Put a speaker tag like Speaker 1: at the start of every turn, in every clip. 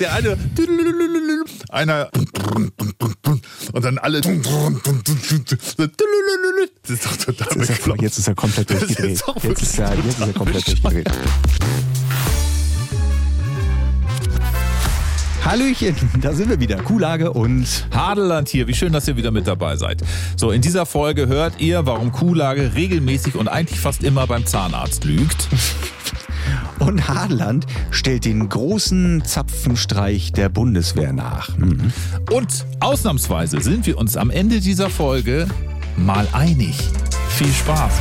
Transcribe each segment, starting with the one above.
Speaker 1: Der eine, einer und dann alle. Das ist doch total
Speaker 2: Jetzt ist, er, jetzt ist er komplett
Speaker 1: ist
Speaker 2: durchgedreht. Jetzt ist er, jetzt ist er komplett durchgedreht. Hallöchen, da sind wir wieder. Kuhlage und
Speaker 1: Hadeland hier, wie schön, dass ihr wieder mit dabei seid. So, in dieser Folge hört ihr, warum Kuhlage regelmäßig und eigentlich fast immer beim Zahnarzt lügt.
Speaker 2: Und Hadeland stellt den großen Zapfenstreich der Bundeswehr nach. Mhm.
Speaker 1: Und ausnahmsweise sind wir uns am Ende dieser Folge mal einig. Viel Spaß.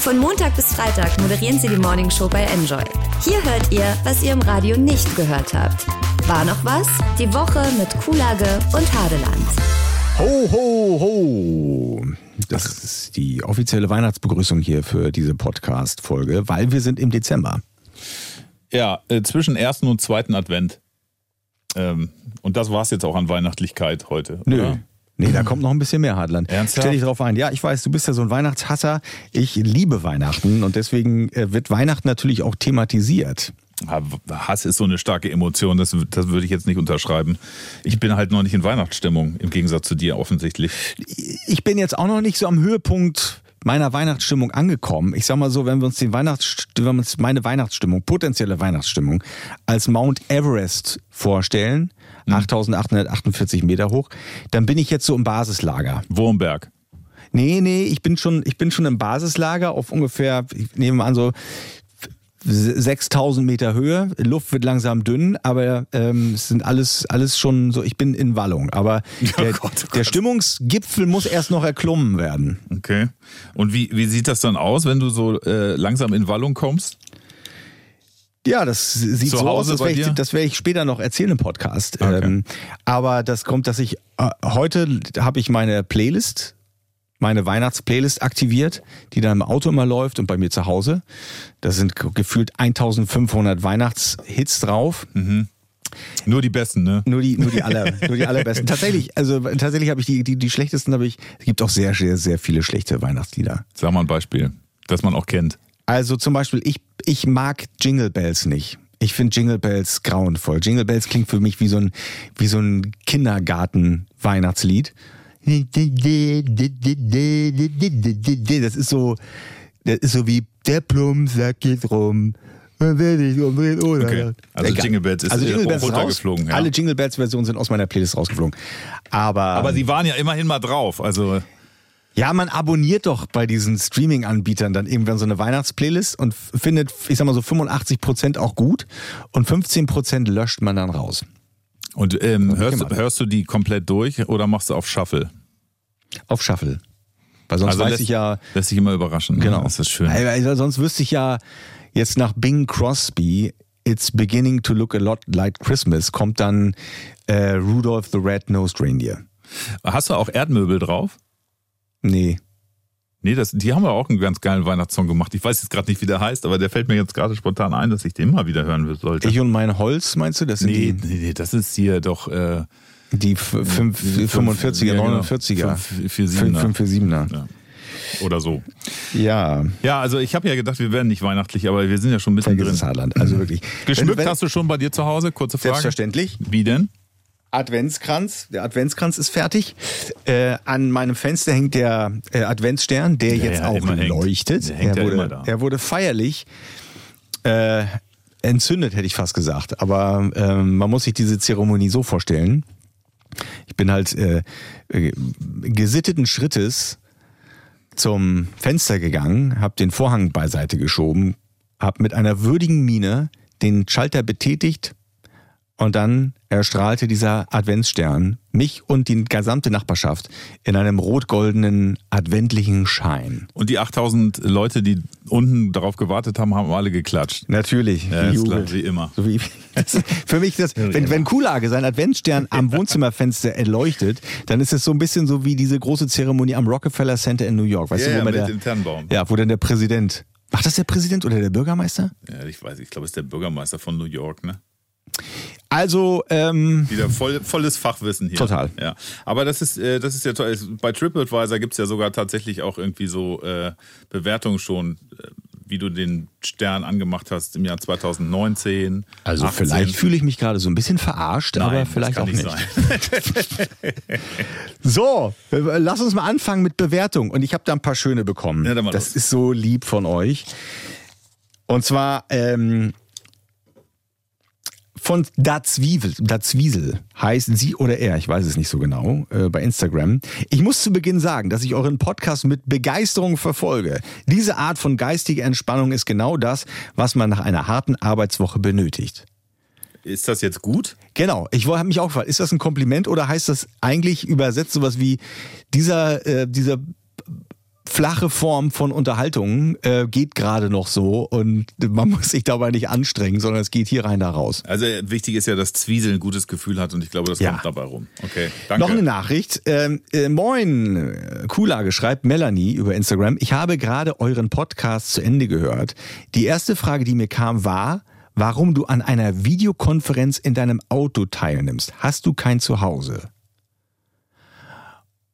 Speaker 3: Von Montag bis Freitag moderieren sie die Morning Show bei Enjoy. Hier hört ihr, was ihr im Radio nicht gehört habt. War noch was? Die Woche mit Kuhlage und Hadeland.
Speaker 2: Ho, ho, ho. Das ist die offizielle Weihnachtsbegrüßung hier für diese Podcast-Folge, weil wir sind im Dezember.
Speaker 1: Ja, äh, zwischen ersten und zweiten Advent. Ähm, und das war's jetzt auch an Weihnachtlichkeit heute.
Speaker 2: Nö.
Speaker 1: Oder?
Speaker 2: Nee, da kommt noch ein bisschen mehr, Hadland.
Speaker 1: Ernsthaft?
Speaker 2: Stell dich drauf ein. Ja, ich weiß, du bist ja so ein Weihnachtshasser. Ich liebe Weihnachten und deswegen äh, wird Weihnachten natürlich auch thematisiert.
Speaker 1: Hass ist so eine starke Emotion, das, das würde ich jetzt nicht unterschreiben. Ich bin halt noch nicht in Weihnachtsstimmung, im Gegensatz zu dir offensichtlich.
Speaker 2: Ich bin jetzt auch noch nicht so am Höhepunkt meiner Weihnachtsstimmung angekommen. Ich sag mal so, wenn wir uns den Weihnachts wenn wir uns meine Weihnachtsstimmung, potenzielle Weihnachtsstimmung als Mount Everest vorstellen, 8848 Meter hoch, dann bin ich jetzt so im Basislager.
Speaker 1: Wurmberg.
Speaker 2: Nee, nee, ich bin schon, ich bin schon im Basislager auf ungefähr, ich nehme mal an, so 6000 Meter Höhe. Luft wird langsam dünn, aber ähm, es sind alles, alles schon so, ich bin in Wallung. Aber der,
Speaker 1: Gott, oh Gott.
Speaker 2: der Stimmungsgipfel muss erst noch erklommen werden.
Speaker 1: Okay. Und wie, wie sieht das dann aus, wenn du so äh, langsam in Wallung kommst?
Speaker 2: Ja, das sieht
Speaker 1: Zu
Speaker 2: so aus, das werde ich, das werde ich später noch erzählen im Podcast.
Speaker 1: Okay.
Speaker 2: Ähm, aber das kommt, dass ich äh, heute habe ich meine Playlist, meine Weihnachtsplaylist aktiviert, die dann im Auto immer läuft und bei mir zu Hause. Da sind ge- gefühlt 1500 Weihnachtshits drauf.
Speaker 1: Nur die Besten, ne?
Speaker 2: Nur die, nur die aller, nur die allerbesten. Tatsächlich, also tatsächlich habe ich die, die, die schlechtesten habe ich. Es gibt auch sehr, sehr, sehr viele schlechte Weihnachtslieder.
Speaker 1: Sag mal ein Beispiel, das man auch kennt.
Speaker 2: Also zum Beispiel, ich, ich mag Jingle Bells nicht. Ich finde Jingle Bells grauenvoll. Jingle Bells klingt für mich wie so ein, wie so ein Kindergarten-Weihnachtslied. Das ist so, das ist so wie der Plumpsack geht rum. Und wer dich umdreht, oder?
Speaker 1: Okay. Also Jingle Bells ist, äh,
Speaker 2: ist
Speaker 1: runtergeflogen,
Speaker 2: raus.
Speaker 1: ja.
Speaker 2: Alle Jingle Bells Versionen sind aus meiner Playlist rausgeflogen. Aber,
Speaker 1: Aber sie waren ja immerhin mal drauf. Also
Speaker 2: ja, man abonniert doch bei diesen Streaming-Anbietern dann irgendwann so eine Weihnachtsplaylist und findet, ich sag mal so 85% auch gut und 15% löscht man dann raus.
Speaker 1: Und ähm, hörst, hörst du die komplett durch oder machst du auf Shuffle?
Speaker 2: Auf Shuffle. Weil sonst weiß
Speaker 1: Also lässt,
Speaker 2: ich ja,
Speaker 1: lässt sich immer überraschen. ne?
Speaker 2: genau.
Speaker 1: Das ist schön.
Speaker 2: Weil sonst wüsste ich ja jetzt nach Bing Crosby, It's beginning to look a lot like Christmas, kommt dann äh, Rudolph the Red-Nosed Reindeer.
Speaker 1: Hast du auch Erdmöbel drauf?
Speaker 2: Nee.
Speaker 1: Nee, das, die haben ja auch einen ganz geilen Weihnachtssong gemacht. Ich weiß jetzt gerade nicht, wie der heißt, aber der fällt mir jetzt gerade spontan ein, dass ich den mal wieder hören sollte.
Speaker 2: Ich und mein Holz, meinst du? Das sind
Speaker 1: nee,
Speaker 2: die,
Speaker 1: nee, nee, das ist hier doch äh,
Speaker 2: die f- fünf- 45er,
Speaker 1: ja, genau.
Speaker 2: 49er.
Speaker 1: Fünf- vier Siebener.
Speaker 2: 547er.
Speaker 1: Ja. Oder so.
Speaker 2: Ja.
Speaker 1: Ja, also ich habe ja gedacht, wir wären nicht weihnachtlich, aber wir sind ja schon ein bisschen
Speaker 2: Vergiss
Speaker 1: drin.
Speaker 2: es, Harland. Also wirklich.
Speaker 1: Geschmückt
Speaker 2: Wenn- wenn-
Speaker 1: hast du schon bei dir zu Hause? Kurze Frage.
Speaker 2: Selbstverständlich.
Speaker 1: Wie denn?
Speaker 2: Adventskranz. Der Adventskranz ist fertig. Äh, an meinem Fenster hängt der äh, Adventsstern, der
Speaker 1: Der
Speaker 2: jetzt
Speaker 1: ja
Speaker 2: auch leuchtet.
Speaker 1: Der hängt
Speaker 2: er,
Speaker 1: ja
Speaker 2: wurde,
Speaker 1: immer da.
Speaker 2: er wurde feierlich äh, entzündet, hätte ich fast gesagt. Aber ähm, man muss sich diese Zeremonie so vorstellen. Ich bin halt äh, äh, gesitteten Schrittes zum Fenster gegangen, habe den Vorhang beiseite geschoben, habe mit einer würdigen Miene den Schalter betätigt und dann erstrahlte dieser Adventsstern mich und die gesamte Nachbarschaft in einem rot-goldenen adventlichen Schein.
Speaker 1: Und die 8000 Leute, die unten darauf gewartet haben, haben alle geklatscht.
Speaker 2: Natürlich,
Speaker 1: Ja, ist klar, wie immer.
Speaker 2: So wie, das für mich das, wenn, wenn Kulage seinen Adventsstern am Wohnzimmerfenster erleuchtet, dann ist es so ein bisschen so wie diese große Zeremonie am Rockefeller Center in New York. Weißt
Speaker 1: Ja,
Speaker 2: du, wo
Speaker 1: mit
Speaker 2: der,
Speaker 1: dem Tannenbaum.
Speaker 2: Ja, wo dann der Präsident. Macht das der Präsident oder der Bürgermeister?
Speaker 1: Ja, ich weiß, ich glaube, es ist der Bürgermeister von New York, ne?
Speaker 2: Also, ähm,
Speaker 1: Wieder voll, volles Fachwissen hier.
Speaker 2: Total.
Speaker 1: Ja. Aber das ist, äh, das ist ja toll. Bei TripAdvisor gibt es ja sogar tatsächlich auch irgendwie so äh, Bewertungen schon, äh, wie du den Stern angemacht hast im Jahr 2019.
Speaker 2: Also 18. vielleicht fühle ich mich gerade so ein bisschen verarscht, Nein, aber vielleicht auch nicht. so, lass uns mal anfangen mit Bewertung. Und ich habe da ein paar schöne bekommen. Ja, das los. ist so lieb von euch. Und zwar ähm, von Dazwiesel, Dazwiesel heißt sie oder er, ich weiß es nicht so genau, äh, bei Instagram. Ich muss zu Beginn sagen, dass ich euren Podcast mit Begeisterung verfolge. Diese Art von geistiger Entspannung ist genau das, was man nach einer harten Arbeitswoche benötigt.
Speaker 1: Ist das jetzt gut?
Speaker 2: Genau, ich habe mich auch gefragt, ist das ein Kompliment oder heißt das eigentlich übersetzt sowas wie dieser, äh, dieser flache Form von Unterhaltung äh, geht gerade noch so und man muss sich dabei nicht anstrengen, sondern es geht hier rein da raus.
Speaker 1: Also wichtig ist ja, dass Zwiesel ein gutes Gefühl hat und ich glaube, das ja. kommt dabei rum. Okay, danke.
Speaker 2: Noch eine Nachricht. Ähm, äh, moin, Kuhlage schreibt Melanie über Instagram. Ich habe gerade euren Podcast zu Ende gehört. Die erste Frage, die mir kam, war, warum du an einer Videokonferenz in deinem Auto teilnimmst. Hast du kein Zuhause?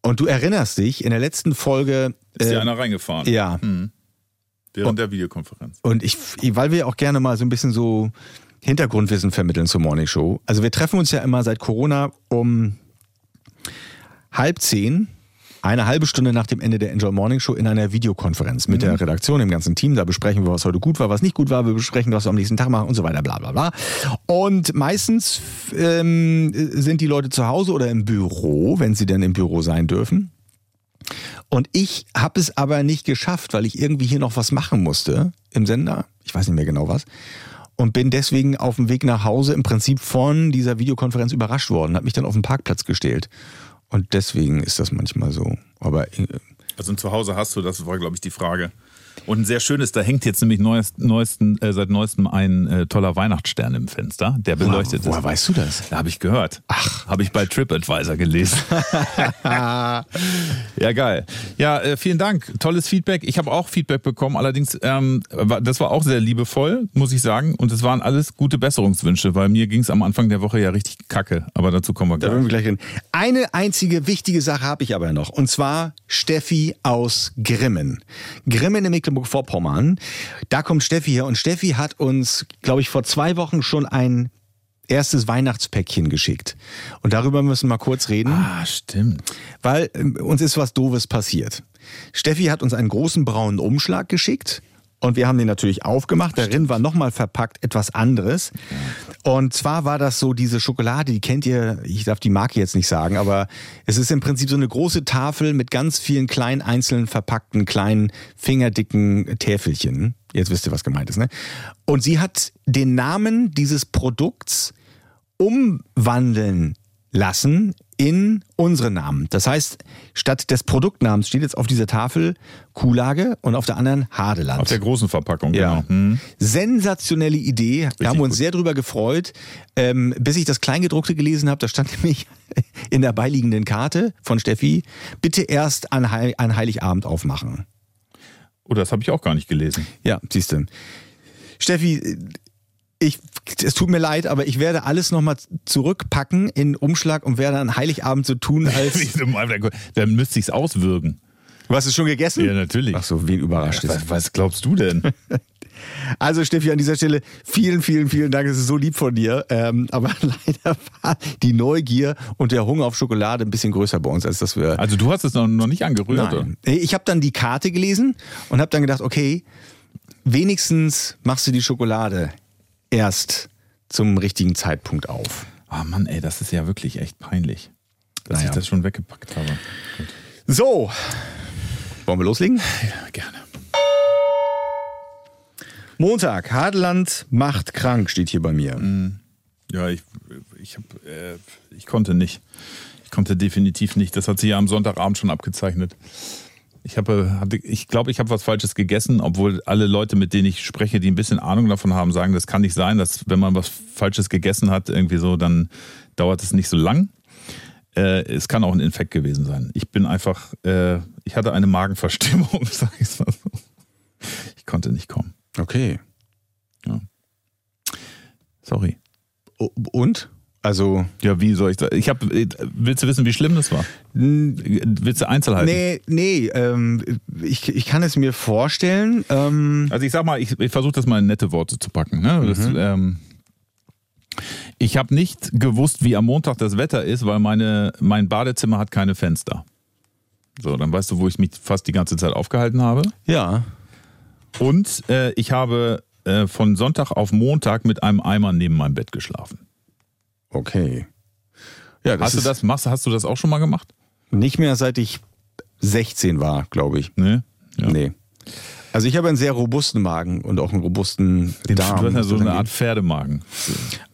Speaker 2: Und du erinnerst dich, in der letzten Folge.
Speaker 1: Ist dir äh, einer reingefahren?
Speaker 2: Ja.
Speaker 1: Hm. Während und, der Videokonferenz.
Speaker 2: Und ich, weil wir auch gerne mal so ein bisschen so Hintergrundwissen vermitteln zur Morning Show. Also wir treffen uns ja immer seit Corona um halb zehn eine halbe Stunde nach dem Ende der Enjoy Morning Show in einer Videokonferenz mit mhm. der Redaktion, dem ganzen Team. Da besprechen wir, was heute gut war, was nicht gut war. Wir besprechen, was wir am nächsten Tag machen und so weiter, bla bla bla. Und meistens ähm, sind die Leute zu Hause oder im Büro, wenn sie denn im Büro sein dürfen. Und ich habe es aber nicht geschafft, weil ich irgendwie hier noch was machen musste im Sender. Ich weiß nicht mehr genau was. Und bin deswegen auf dem Weg nach Hause im Prinzip von dieser Videokonferenz überrascht worden, habe mich dann auf den Parkplatz gestellt und deswegen ist das manchmal so. Aber
Speaker 1: äh, also ein Zuhause hast du, das war, glaube ich, die Frage. Und ein sehr schönes, da hängt jetzt nämlich neuest, neuesten, äh, seit neuestem ein äh, toller Weihnachtsstern im Fenster, der beleuchtet
Speaker 2: wow, woher ist. Woher weißt du das?
Speaker 1: Da habe ich gehört. Ach. Habe ich bei TripAdvisor gelesen. ja, geil. Ja, äh, vielen Dank. Tolles Feedback. Ich habe auch Feedback bekommen, allerdings, ähm, das war auch sehr liebevoll, muss ich sagen. Und es waren alles gute Besserungswünsche, weil mir ging es am Anfang der Woche ja richtig kacke. Aber dazu kommen wir gleich. Da wir gleich
Speaker 2: reden. Eine einzige wichtige Sache habe ich aber noch. Und zwar Steffi aus Grimmen. Grimmen im Mecklenburg-Vorpommern. Da kommt Steffi her und Steffi hat uns, glaube ich, vor zwei Wochen schon ein erstes Weihnachtspäckchen geschickt. Und darüber müssen wir mal kurz reden.
Speaker 1: Ah, stimmt.
Speaker 2: Weil äh, uns ist was Doofes passiert. Steffi hat uns einen großen braunen Umschlag geschickt und wir haben den natürlich aufgemacht. Darin war nochmal verpackt etwas anderes. Und zwar war das so diese Schokolade, die kennt ihr, ich darf die Marke jetzt nicht sagen, aber es ist im Prinzip so eine große Tafel mit ganz vielen kleinen einzeln verpackten, kleinen, fingerdicken Täfelchen. Jetzt wisst ihr, was gemeint ist, ne? Und sie hat den Namen dieses Produkts umwandeln lassen in unsere Namen. Das heißt, statt des Produktnamens steht jetzt auf dieser Tafel Kuhlage und auf der anderen Hadeland.
Speaker 1: Auf der großen Verpackung,
Speaker 2: ja. genau. Hm. Sensationelle Idee. Richtig wir haben uns gut. sehr drüber gefreut. Ähm, bis ich das Kleingedruckte gelesen habe, da stand nämlich in der beiliegenden Karte von Steffi, bitte erst an, Heil an Heiligabend aufmachen.
Speaker 1: Oh, das habe ich auch gar nicht gelesen.
Speaker 2: Ja, siehst du. Steffi, ich, es tut mir leid, aber ich werde alles nochmal zurückpacken in Umschlag und werde an Heiligabend so tun, als.
Speaker 1: Dann müsste ich es auswürgen.
Speaker 2: Du hast es schon gegessen?
Speaker 1: Ja, natürlich.
Speaker 2: Ach so, wen überrascht
Speaker 1: ja, was, was glaubst du denn?
Speaker 2: Also Steffi, an dieser Stelle vielen, vielen, vielen Dank. Es ist so lieb von dir. Ähm, aber leider war die Neugier und der Hunger auf Schokolade ein bisschen größer bei uns, als dass wir.
Speaker 1: Also du hast es noch, noch nicht angerührt?
Speaker 2: Nein. Ich habe dann die Karte gelesen und habe dann gedacht, okay, wenigstens machst du die Schokolade erst zum richtigen Zeitpunkt auf.
Speaker 1: Ah oh Mann, ey, das ist ja wirklich echt peinlich, dass naja. ich das schon weggepackt habe.
Speaker 2: Gut. So, wollen wir loslegen?
Speaker 1: Ja, gerne.
Speaker 2: Montag, Hadeland macht krank, steht hier bei mir.
Speaker 1: Mm. Ja, ich, ich, hab, äh, ich konnte nicht. Ich konnte definitiv nicht. Das hat sich ja am Sonntagabend schon abgezeichnet. Ich habe, ich glaube, ich habe was Falsches gegessen, obwohl alle Leute, mit denen ich spreche, die ein bisschen Ahnung davon haben, sagen, das kann nicht sein, dass wenn man was Falsches gegessen hat, irgendwie so, dann dauert es nicht so lang. Äh, es kann auch ein Infekt gewesen sein. Ich bin einfach, äh, ich hatte eine Magenverstimmung, sag ich mal so. Ich konnte nicht kommen.
Speaker 2: Okay.
Speaker 1: Ja. Sorry.
Speaker 2: Und? Also.
Speaker 1: Ja, wie soll ich das? Ich hab, willst du wissen, wie schlimm das war? Willst du Einzelheiten?
Speaker 2: Nee, nee, ähm, ich, ich kann es mir vorstellen. Ähm,
Speaker 1: Also ich sag mal, ich, ich versuche das mal in nette Worte zu packen. Ne? Das, ähm, ich habe nicht gewusst, wie am Montag das Wetter ist, weil meine, mein Badezimmer hat keine Fenster. So, dann weißt du, wo ich mich fast die ganze Zeit aufgehalten habe.
Speaker 2: ja.
Speaker 1: Und äh, ich habe äh, von Sonntag auf Montag mit einem Eimer neben meinem Bett geschlafen.
Speaker 2: Okay. Ja, das
Speaker 1: Hast du das, machst, hast du das auch schon mal gemacht?
Speaker 2: nicht mehr seit ich 16 war, glaube ich.
Speaker 1: Nee. Ja.
Speaker 2: Nee. Also ich habe einen sehr robusten Magen und auch einen robusten Darm.
Speaker 1: Du hast ja so eine. Art Pferdemagen.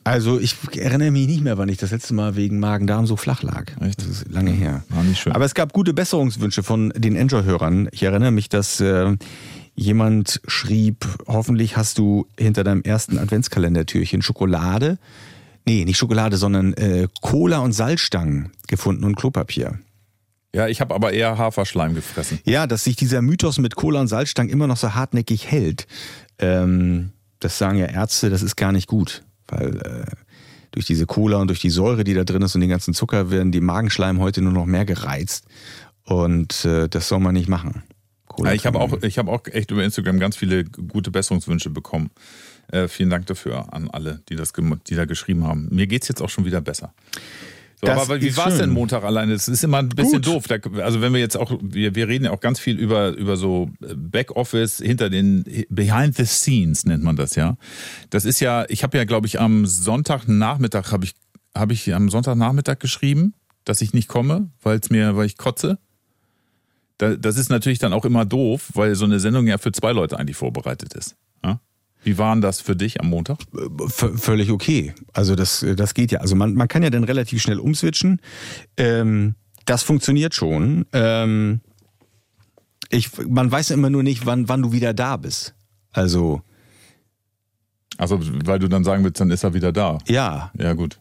Speaker 2: Also ich erinnere mich nicht mehr, wann ich das letzte Mal wegen Magen-Darm so flach lag.
Speaker 1: Echt?
Speaker 2: Das ist lange her.
Speaker 1: War nicht schön.
Speaker 2: Aber es gab gute Besserungswünsche von den Enjoy-Hörern. Ich erinnere mich, dass äh, jemand schrieb, hoffentlich hast du hinter deinem ersten Adventskalendertürchen Schokolade, nee, nicht Schokolade, sondern äh, Cola und Salzstangen gefunden und Klopapier.
Speaker 1: Ja, ich habe aber eher Haferschleim gefressen.
Speaker 2: Ja, dass sich dieser Mythos mit Cola und Salzstangen immer noch so hartnäckig hält. Ähm, das sagen ja Ärzte, das ist gar nicht gut, weil äh, durch diese Cola und durch die Säure, die da drin ist und den ganzen Zucker, werden die Magenschleim heute nur noch mehr gereizt. Und äh, das soll man nicht machen. Cola
Speaker 1: Ja, ich habe auch, ich hab auch echt über Instagram ganz viele gute Besserungswünsche bekommen. Äh, vielen Dank dafür an alle, die, das, die da geschrieben haben. Mir geht's jetzt auch schon wieder besser. So,
Speaker 2: Das
Speaker 1: aber wie war es denn Montag alleine? Es ist immer ein bisschen
Speaker 2: Gut.
Speaker 1: doof. Da, also wenn wir jetzt auch, wir, wir reden ja auch ganz viel über, über so Backoffice, hinter den, behind the scenes nennt man das ja. Das ist ja, ich habe ja, glaube ich, am Sonntagnachmittag, habe ich, habe ich am Sonntagnachmittag geschrieben, dass ich nicht komme, weil es mir, weil ich kotze. Da, das ist natürlich dann auch immer doof, weil so eine Sendung ja für zwei Leute eigentlich vorbereitet ist. Wie waren das für dich am Montag?
Speaker 2: V völlig okay. Also das, das geht ja. Also man, man kann ja dann relativ schnell umswitchen. Ähm, das funktioniert schon. Ähm, ich, man weiß immer nur nicht, wann, wann du wieder da bist. Also
Speaker 1: Also, weil du dann sagen willst, dann ist er wieder da.
Speaker 2: ja,
Speaker 1: Ja, gut.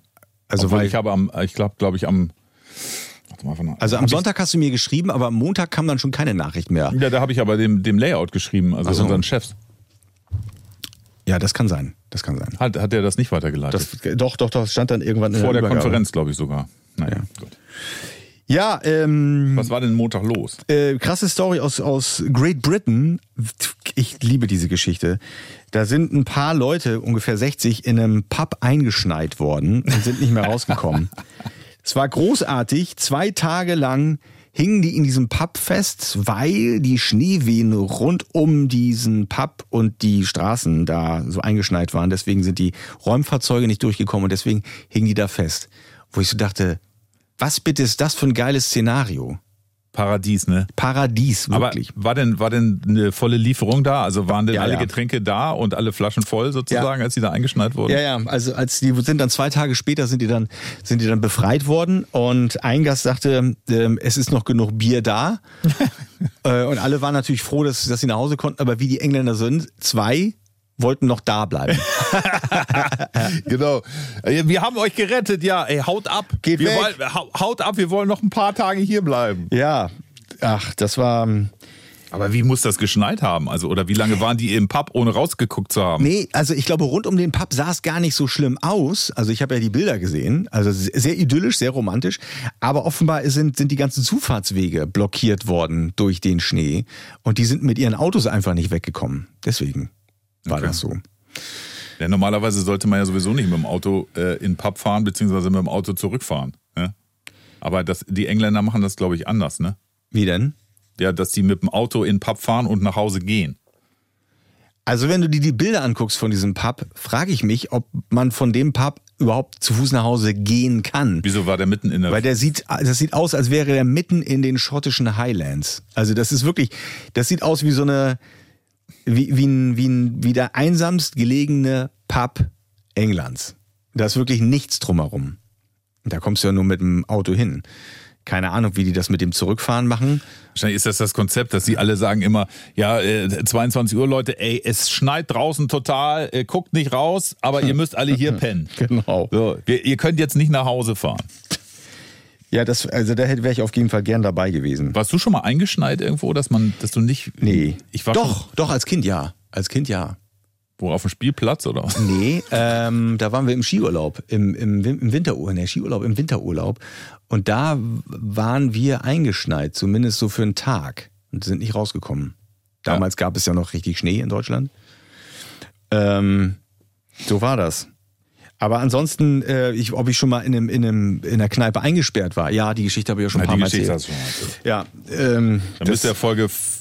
Speaker 2: also
Speaker 1: Obwohl
Speaker 2: weil
Speaker 1: ich habe am, ich glaube, glaube ich, am.
Speaker 2: Also am Sonntag hast du mir geschrieben, aber am Montag kam dann schon keine Nachricht mehr.
Speaker 1: Ja, da habe ich aber dem, dem Layout geschrieben, also
Speaker 2: Ach so.
Speaker 1: unseren Chefs.
Speaker 2: Ja, das kann sein. Das kann sein.
Speaker 1: Hat, hat er das nicht weitergeleitet?
Speaker 2: Das, doch, doch, doch, stand dann irgendwann in
Speaker 1: Vor der
Speaker 2: Übergabe.
Speaker 1: Konferenz, glaube ich sogar. Naja, gut.
Speaker 2: Ja, ähm,
Speaker 1: Was war denn Montag los?
Speaker 2: äh, krasse Story aus, aus Great Britain. Ich liebe diese Geschichte. Da sind ein paar Leute, ungefähr 60, in einem Pub eingeschneit worden und sind nicht mehr rausgekommen. es war großartig. Zwei Tage lang hingen die in diesem Pub fest, weil die Schneewehen rund um diesen Pub und die Straßen da so eingeschneit waren. Deswegen sind die Räumfahrzeuge nicht durchgekommen und deswegen hingen die da fest. Wo ich so dachte, was bitte ist das für ein geiles Szenario?
Speaker 1: Paradies, ne?
Speaker 2: Paradies, wirklich.
Speaker 1: Aber war denn, war denn eine volle Lieferung da? Also waren denn
Speaker 2: Ja,
Speaker 1: alle
Speaker 2: ja.
Speaker 1: Getränke da und alle Flaschen voll sozusagen, als sie da eingeschneit wurden?
Speaker 2: Ja, ja, also als die sind dann zwei Tage später sind die dann sind die dann befreit worden und ein Gast sagte, ähm, es ist noch genug Bier da äh, und alle waren natürlich froh, dass, dass sie nach Hause konnten, aber wie die Engländer sind, zwei wollten noch da bleiben.
Speaker 1: Genau. Äh, Wir haben euch gerettet, ja. Ey, haut ab.
Speaker 2: Geht
Speaker 1: wir
Speaker 2: weg.
Speaker 1: Wollen, hau- haut ab, wir wollen noch ein paar Tage hier bleiben.
Speaker 2: ja, ach, das war
Speaker 1: Aber wie muss das geschneit haben? Also, oder wie lange waren die im Pub, ohne rausgeguckt zu haben?
Speaker 2: Nee, also ich glaube, rund um den Pub sah es gar nicht so schlimm aus. Also ich habe ja die Bilder gesehen. Also sehr idyllisch, sehr romantisch. Aber offenbar sind, sind die ganzen Zufahrtswege blockiert worden durch den Schnee. Und die sind mit ihren Autos einfach nicht weggekommen. Deswegen war
Speaker 1: Okay.
Speaker 2: das so.
Speaker 1: Ja, normalerweise sollte man ja sowieso nicht mit dem Auto äh, in den Pub fahren, beziehungsweise mit dem Auto zurückfahren. Ne? Aber das, die Engländer machen das, glaube ich, anders, ne?
Speaker 2: Wie denn?
Speaker 1: Ja, dass die mit dem Auto in den Pub fahren und nach Hause gehen.
Speaker 2: Also wenn du dir die Bilder anguckst von diesem Pub, frage ich mich, ob man von dem Pub überhaupt zu Fuß nach Hause gehen kann.
Speaker 1: Wieso war der mitten in der.
Speaker 2: Weil der sieht, das sieht aus, als wäre er mitten in den schottischen Highlands. Also das ist wirklich, das sieht aus wie so eine, wie, wie, ein, wie, ein, wie der einsamst gelegene Pub Englands. Da ist wirklich nichts drumherum. Da kommst du ja nur mit dem Auto hin. Keine Ahnung, wie die das mit dem Zurückfahren machen.
Speaker 1: Wahrscheinlich ist das das Konzept, dass sie alle sagen immer, ja, äh, 22 Uhr, Leute, ey, es schneit draußen total, äh, guckt nicht raus, aber ihr müsst alle hier pennen.
Speaker 2: Genau.
Speaker 1: So, wir, ihr könnt jetzt nicht nach Hause fahren.
Speaker 2: Ja, das, also da wäre ich auf jeden Fall gern dabei gewesen.
Speaker 1: Warst du schon mal eingeschneit irgendwo, dass man, dass du nicht.
Speaker 2: Nee.
Speaker 1: Ich war
Speaker 2: doch,
Speaker 1: Schon,
Speaker 2: doch, als Kind ja. Als Kind ja.
Speaker 1: Wo, auf dem Spielplatz oder? was?
Speaker 2: Nee, ähm, da waren wir im Skiurlaub, im, im, im Winterurlaub, nee, Skiurlaub, im Winterurlaub. Und da waren wir eingeschneit, zumindest so für einen Tag und sind nicht rausgekommen. Damals gab es ja noch richtig Schnee in Deutschland. Ähm, so war das. Aber ansonsten, äh, ich, ob ich schon mal in, einem, in, einem, in einer Kneipe eingesperrt war, ja, die Geschichte habe ich ja schon ein paar
Speaker 1: die
Speaker 2: Mal
Speaker 1: Geschichte
Speaker 2: erzählt.
Speaker 1: hast du schon erzählt.
Speaker 2: Ja, ähm,
Speaker 1: Dann müsste ja Folge f-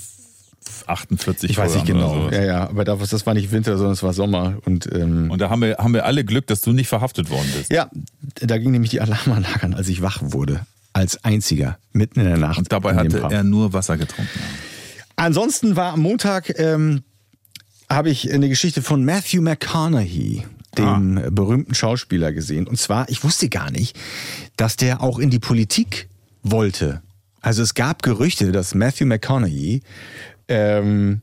Speaker 1: 48
Speaker 2: ich weiß nicht genau. Ja, ja, aber das, das war nicht Winter, sondern es war Sommer. Und ähm,
Speaker 1: Und da haben wir, haben wir alle Glück, dass du nicht verhaftet worden bist.
Speaker 2: Ja, da ging nämlich die Alarmanlage an, als ich wach wurde. Als einziger, mitten in der Nacht.
Speaker 1: Und dabei hatte er nur Wasser getrunken.
Speaker 2: Ansonsten war am Montag, ähm, habe ich eine Geschichte von Matthew McConaughey, dem
Speaker 1: Ah.
Speaker 2: berühmten Schauspieler, gesehen. Und zwar, ich wusste gar nicht, dass der auch in die Politik wollte. Also es gab Gerüchte, dass Matthew McConaughey ähm,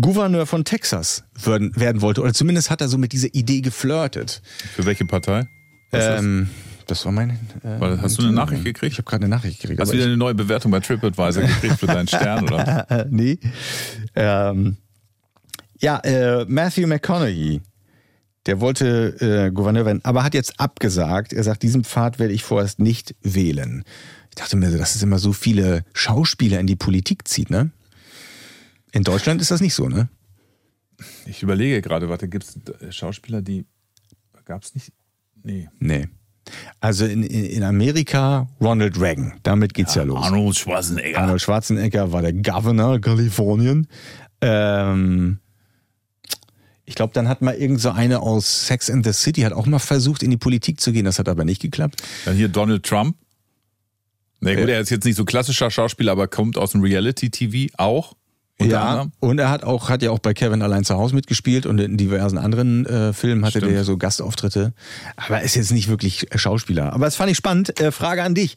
Speaker 2: Gouverneur von Texas werden, werden wollte. Oder zumindest hat er so mit dieser Idee geflirtet.
Speaker 1: Für welche Partei?
Speaker 2: Ähm, das war mein. Äh,
Speaker 1: Weil, hast du eine Nachricht gekriegt?
Speaker 2: Ich habe gerade eine Nachricht gekriegt.
Speaker 1: Hast du wieder eine neue Bewertung bei TripAdvisor gekriegt für deinen Stern, oder?
Speaker 2: nee. Ähm, ja, äh, Matthew McConaughey, der wollte äh, Gouverneur werden, aber hat jetzt abgesagt. Er sagt, diesen Pfad werde ich vorerst nicht wählen. Ich dachte mir, dass es immer so viele Schauspieler in die Politik zieht, ne? In Deutschland ist das nicht so, ne?
Speaker 1: Ich überlege gerade, warte, gibt es Schauspieler, die. Gab es nicht? Nee.
Speaker 2: Nee. Also in, in in Amerika Ronald Reagan, damit geht's ja, los.
Speaker 1: Arnold Schwarzenegger.
Speaker 2: Arnold Schwarzenegger war der Governor Kalifornien. Ähm, ich glaube, dann hat mal irgend so eine aus Sex and the City hat auch mal versucht, in die Politik zu gehen. Das hat aber nicht geklappt.
Speaker 1: Dann hier Donald Trump. Na gut,
Speaker 2: Ja.
Speaker 1: er ist jetzt nicht so klassischer Schauspieler, aber kommt aus dem Reality-TV auch. Unter
Speaker 2: ja,
Speaker 1: anderem.
Speaker 2: und er hat auch hat ja auch bei Kevin allein zu Hause mitgespielt und in diversen anderen äh, Filmen hatte
Speaker 1: Stimmt.
Speaker 2: der ja so Gastauftritte. Aber ist jetzt nicht wirklich Schauspieler. Aber das fand ich spannend. Äh, Frage an dich: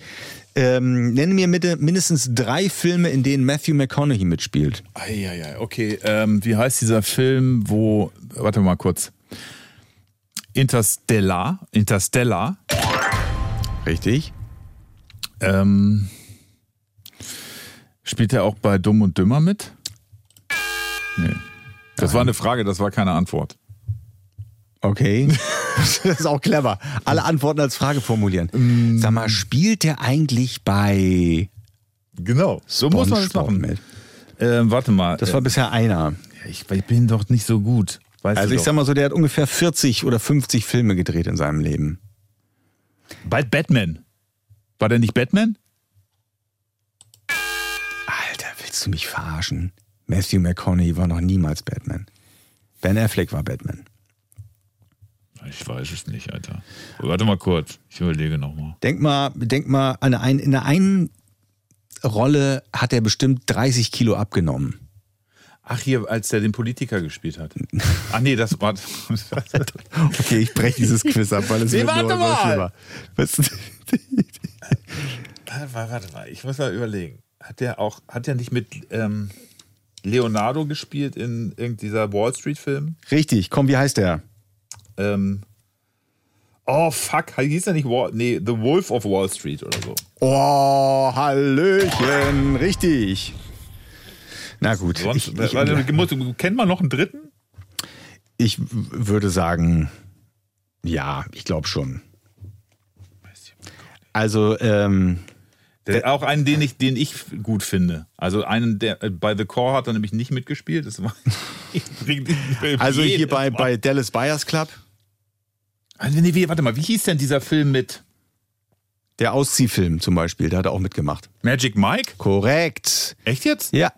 Speaker 2: ähm, Nenne mir bitte mindestens drei Filme, in denen Matthew McConaughey mitspielt.
Speaker 1: Eieiei, okay. Ähm, wie heißt dieser Film, wo. Warte mal kurz. Interstellar. Interstellar.
Speaker 2: Richtig?
Speaker 1: Ähm, spielt er auch bei Dumm und Dümmer mit? Nee. Das war eine Frage, das war keine Antwort.
Speaker 2: Okay. das ist auch clever. Alle Antworten als Frage formulieren. Sag mal, spielt der eigentlich bei
Speaker 1: Genau. So muss man das
Speaker 2: SpongeBob
Speaker 1: machen.
Speaker 2: mit?
Speaker 1: Ähm, warte mal.
Speaker 2: Das war bisher einer.
Speaker 1: Äh, ich, ich bin doch nicht so gut. Weißt
Speaker 2: Also ich
Speaker 1: doch.
Speaker 2: sag mal so, der hat ungefähr 40 oder 50 Filme gedreht in seinem Leben.
Speaker 1: Bei Batman. War der nicht Batman?
Speaker 2: Alter, willst du mich verarschen? Matthew McConaughey war noch niemals Batman. Ben Affleck war Batman.
Speaker 1: Ich weiß es nicht, Alter. Warte mal kurz. Ich überlege nochmal.
Speaker 2: Denk mal, denk mal, an ein, in der einen Rolle hat er bestimmt 30 Kilo abgenommen.
Speaker 1: Ach, hier, als der den Politiker gespielt hat. Ach nee, das war.
Speaker 2: Okay, ich breche dieses Quiz ab, weil es
Speaker 1: Nee,
Speaker 2: wird
Speaker 1: warte
Speaker 2: nur
Speaker 1: mal.
Speaker 2: schlimmer. Was?
Speaker 1: warte mal, warte mal. Ich muss mal überlegen. Hat der auch, hat der nicht mit ähm, Leonardo gespielt in irgendeiner Wall Street-Film?
Speaker 2: Richtig, komm, wie heißt der?
Speaker 1: Ähm, oh, fuck. Hieß er nicht Wall, nee, The Wolf of Wall Street oder so?
Speaker 2: Oh, Hallöchen, richtig. Na gut,
Speaker 1: Sonst,
Speaker 2: ich, ich,
Speaker 1: warte, muss, kennt man noch einen dritten?
Speaker 2: ich würde sagen, ja, ich glaube schon. Also, ähm,
Speaker 1: Der, auch einen, den ich, den ich gut finde. Also einen, der äh, bei The Core hat er nämlich nicht mitgespielt. Das war,
Speaker 2: also hier bei,
Speaker 1: Mal.
Speaker 2: bei Dallas Buyers Club,
Speaker 1: Also, nee, wie, warte mal, wie hieß denn dieser Film mit
Speaker 2: der Ausziehfilm zum Beispiel, da hat er auch mitgemacht.
Speaker 1: Magic Mike?
Speaker 2: Korrekt.
Speaker 1: Echt jetzt?
Speaker 2: Ja.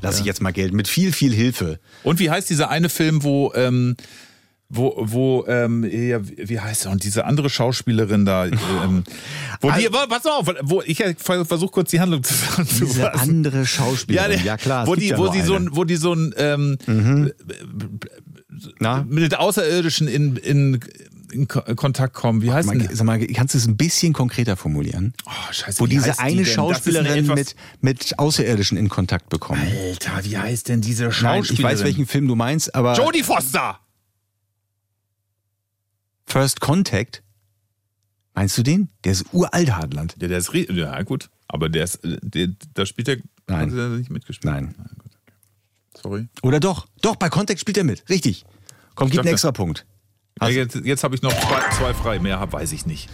Speaker 2: Lass ich jetzt mal gelten, mit viel, viel Hilfe.
Speaker 1: Und wie heißt dieser eine Film, wo, ähm, wo, wo, ähm, ja, wie heißt er? Und diese andere Schauspielerin da, ähm, wo die,
Speaker 2: Also-
Speaker 1: pass mal auf, wo ich versuche kurz die Handlung
Speaker 2: Diese
Speaker 1: zusammenzufassen.
Speaker 2: andere Schauspielerin,
Speaker 1: der-
Speaker 2: ja, klar.
Speaker 1: wo die,
Speaker 2: ja
Speaker 1: wo sie so
Speaker 2: eine.
Speaker 1: ein, wo die so ein ähm,
Speaker 2: Na,
Speaker 1: mit Außerirdischen in, in, in Ko- Kontakt kommen. Wie heißt
Speaker 2: mal,
Speaker 1: denn?
Speaker 2: sag mal, kannst du es ein bisschen konkreter formulieren?
Speaker 1: Oh, scheiße,
Speaker 2: Wo diese
Speaker 1: die
Speaker 2: eine?
Speaker 1: Das eine
Speaker 2: Schauspielerin
Speaker 1: etwas-
Speaker 2: mit, mit Außerirdischen in Kontakt bekommen.
Speaker 1: Alter, wie heißt denn diese
Speaker 2: Nein,
Speaker 1: Schauspielerin?
Speaker 2: ich weiß, welchen Film du meinst, aber
Speaker 1: Jodie Foster!
Speaker 2: First Contact, meinst du den? Der ist uralt, Hartland.
Speaker 1: Ja, der ist ja gut, aber der ist, der, da spielt er
Speaker 2: Nein.
Speaker 1: hat er nicht mitgespielt.
Speaker 2: Nein.
Speaker 1: gut, okay. Sorry.
Speaker 2: Oder doch? Doch, bei Kontext spielt er mit. Richtig. Komm, gib einen extra Punkt.
Speaker 1: Ja, jetzt jetzt habe ich noch zwei, zwei frei. Mehr hab, weiß ich nicht.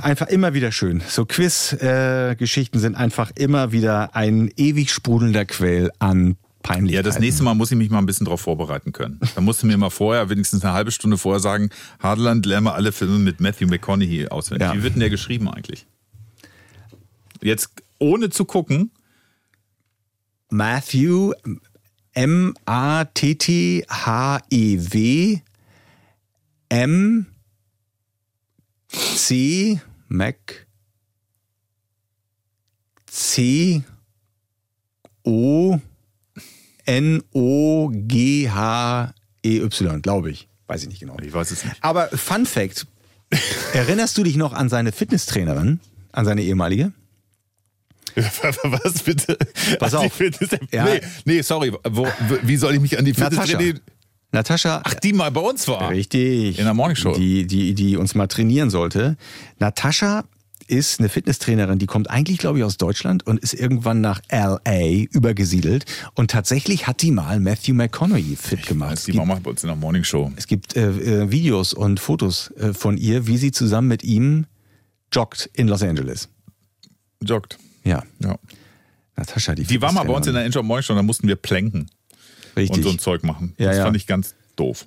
Speaker 2: Einfach immer wieder schön. So Quiz-Geschichten sind einfach immer wieder ein ewig sprudelnder Quell an Peinlichkeiten.
Speaker 1: Ja, das nächste Mal muss ich mich mal ein bisschen darauf vorbereiten können. Da musst du mir mal vorher, wenigstens eine halbe Stunde vorher sagen, Hadeland, lerne alle Filme mit Matthew McConaughey auswendig.
Speaker 2: Ja.
Speaker 1: Wie wird denn der geschrieben eigentlich? Jetzt ohne zu gucken,
Speaker 2: Matthew M-A-T-T-H-E-W M C Mac C O N O G H E Y, glaube ich. Weiß ich nicht genau.
Speaker 1: ich weiß es nicht.
Speaker 2: Aber Fun Fact: Erinnerst du dich noch an seine Fitnesstrainerin, an seine ehemalige?
Speaker 1: Was bitte?
Speaker 2: Pass auf.
Speaker 1: Fitness-
Speaker 2: Ja.
Speaker 1: Nee, nee, sorry. Wo, wie soll ich mich an die
Speaker 2: Natascha.
Speaker 1: Fitness
Speaker 2: Natascha.
Speaker 1: Ach, die mal bei uns war.
Speaker 2: Richtig.
Speaker 1: In der Morningshow.
Speaker 2: Die, die, die uns mal trainieren sollte. Natascha ist eine Fitnesstrainerin, die kommt eigentlich, glaube ich, aus Deutschland und ist irgendwann nach LA übergesiedelt. Und tatsächlich hat die mal Matthew McConaughey fit gemacht.
Speaker 1: Weiß, die Mama bei uns in der Morning Show.
Speaker 2: es gibt äh, äh, Videos und Fotos äh, von ihr, wie sie zusammen mit ihm joggt in Los Angeles.
Speaker 1: Joggt.
Speaker 2: Ja,
Speaker 1: Ja.
Speaker 2: Natascha, die
Speaker 1: Die war mal bei uns in der Enjoy Morning Show, da mussten wir plänken
Speaker 2: Richtig.
Speaker 1: und so ein Zeug machen.
Speaker 2: Ja,
Speaker 1: das
Speaker 2: ja.
Speaker 1: fand ich ganz doof.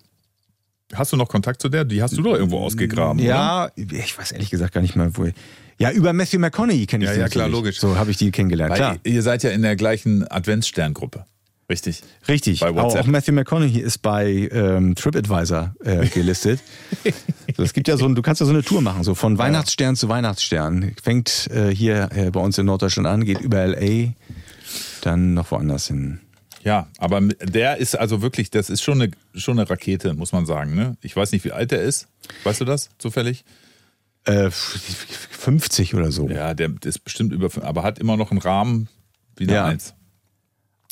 Speaker 1: Hast du noch Kontakt zu der? Die hast du doch irgendwo ausgegraben, oder?
Speaker 2: Ja, ich weiß ehrlich gesagt gar nicht mehr, wo. Ja, über Matthew McConaughey kenne ich
Speaker 1: Ja,
Speaker 2: sie
Speaker 1: ja, klar,
Speaker 2: natürlich.
Speaker 1: logisch.
Speaker 2: So habe ich die kennengelernt.
Speaker 1: Weil
Speaker 2: klar.
Speaker 1: ihr seid ja in der gleichen Adventssterngruppe. Richtig.
Speaker 2: Richtig. Auch, auch Matthew McConaughey ist bei ähm, TripAdvisor äh, gelistet. es gibt ja so, du kannst ja so eine Tour machen, so von Weihnachtsstern zu Weihnachtsstern. Fängt äh, hier äh, bei uns in Norddeutschland an, geht über LA, dann noch woanders hin.
Speaker 1: Ja, aber der ist also wirklich, das ist schon eine, schon eine Rakete, muss man sagen. Ne? Ich weiß nicht, wie alt der ist. Weißt du das zufällig?
Speaker 2: Äh, 50 oder so.
Speaker 1: Ja, der ist bestimmt über, aber hat immer noch einen Rahmen wie eine
Speaker 2: Ja.
Speaker 1: Eins.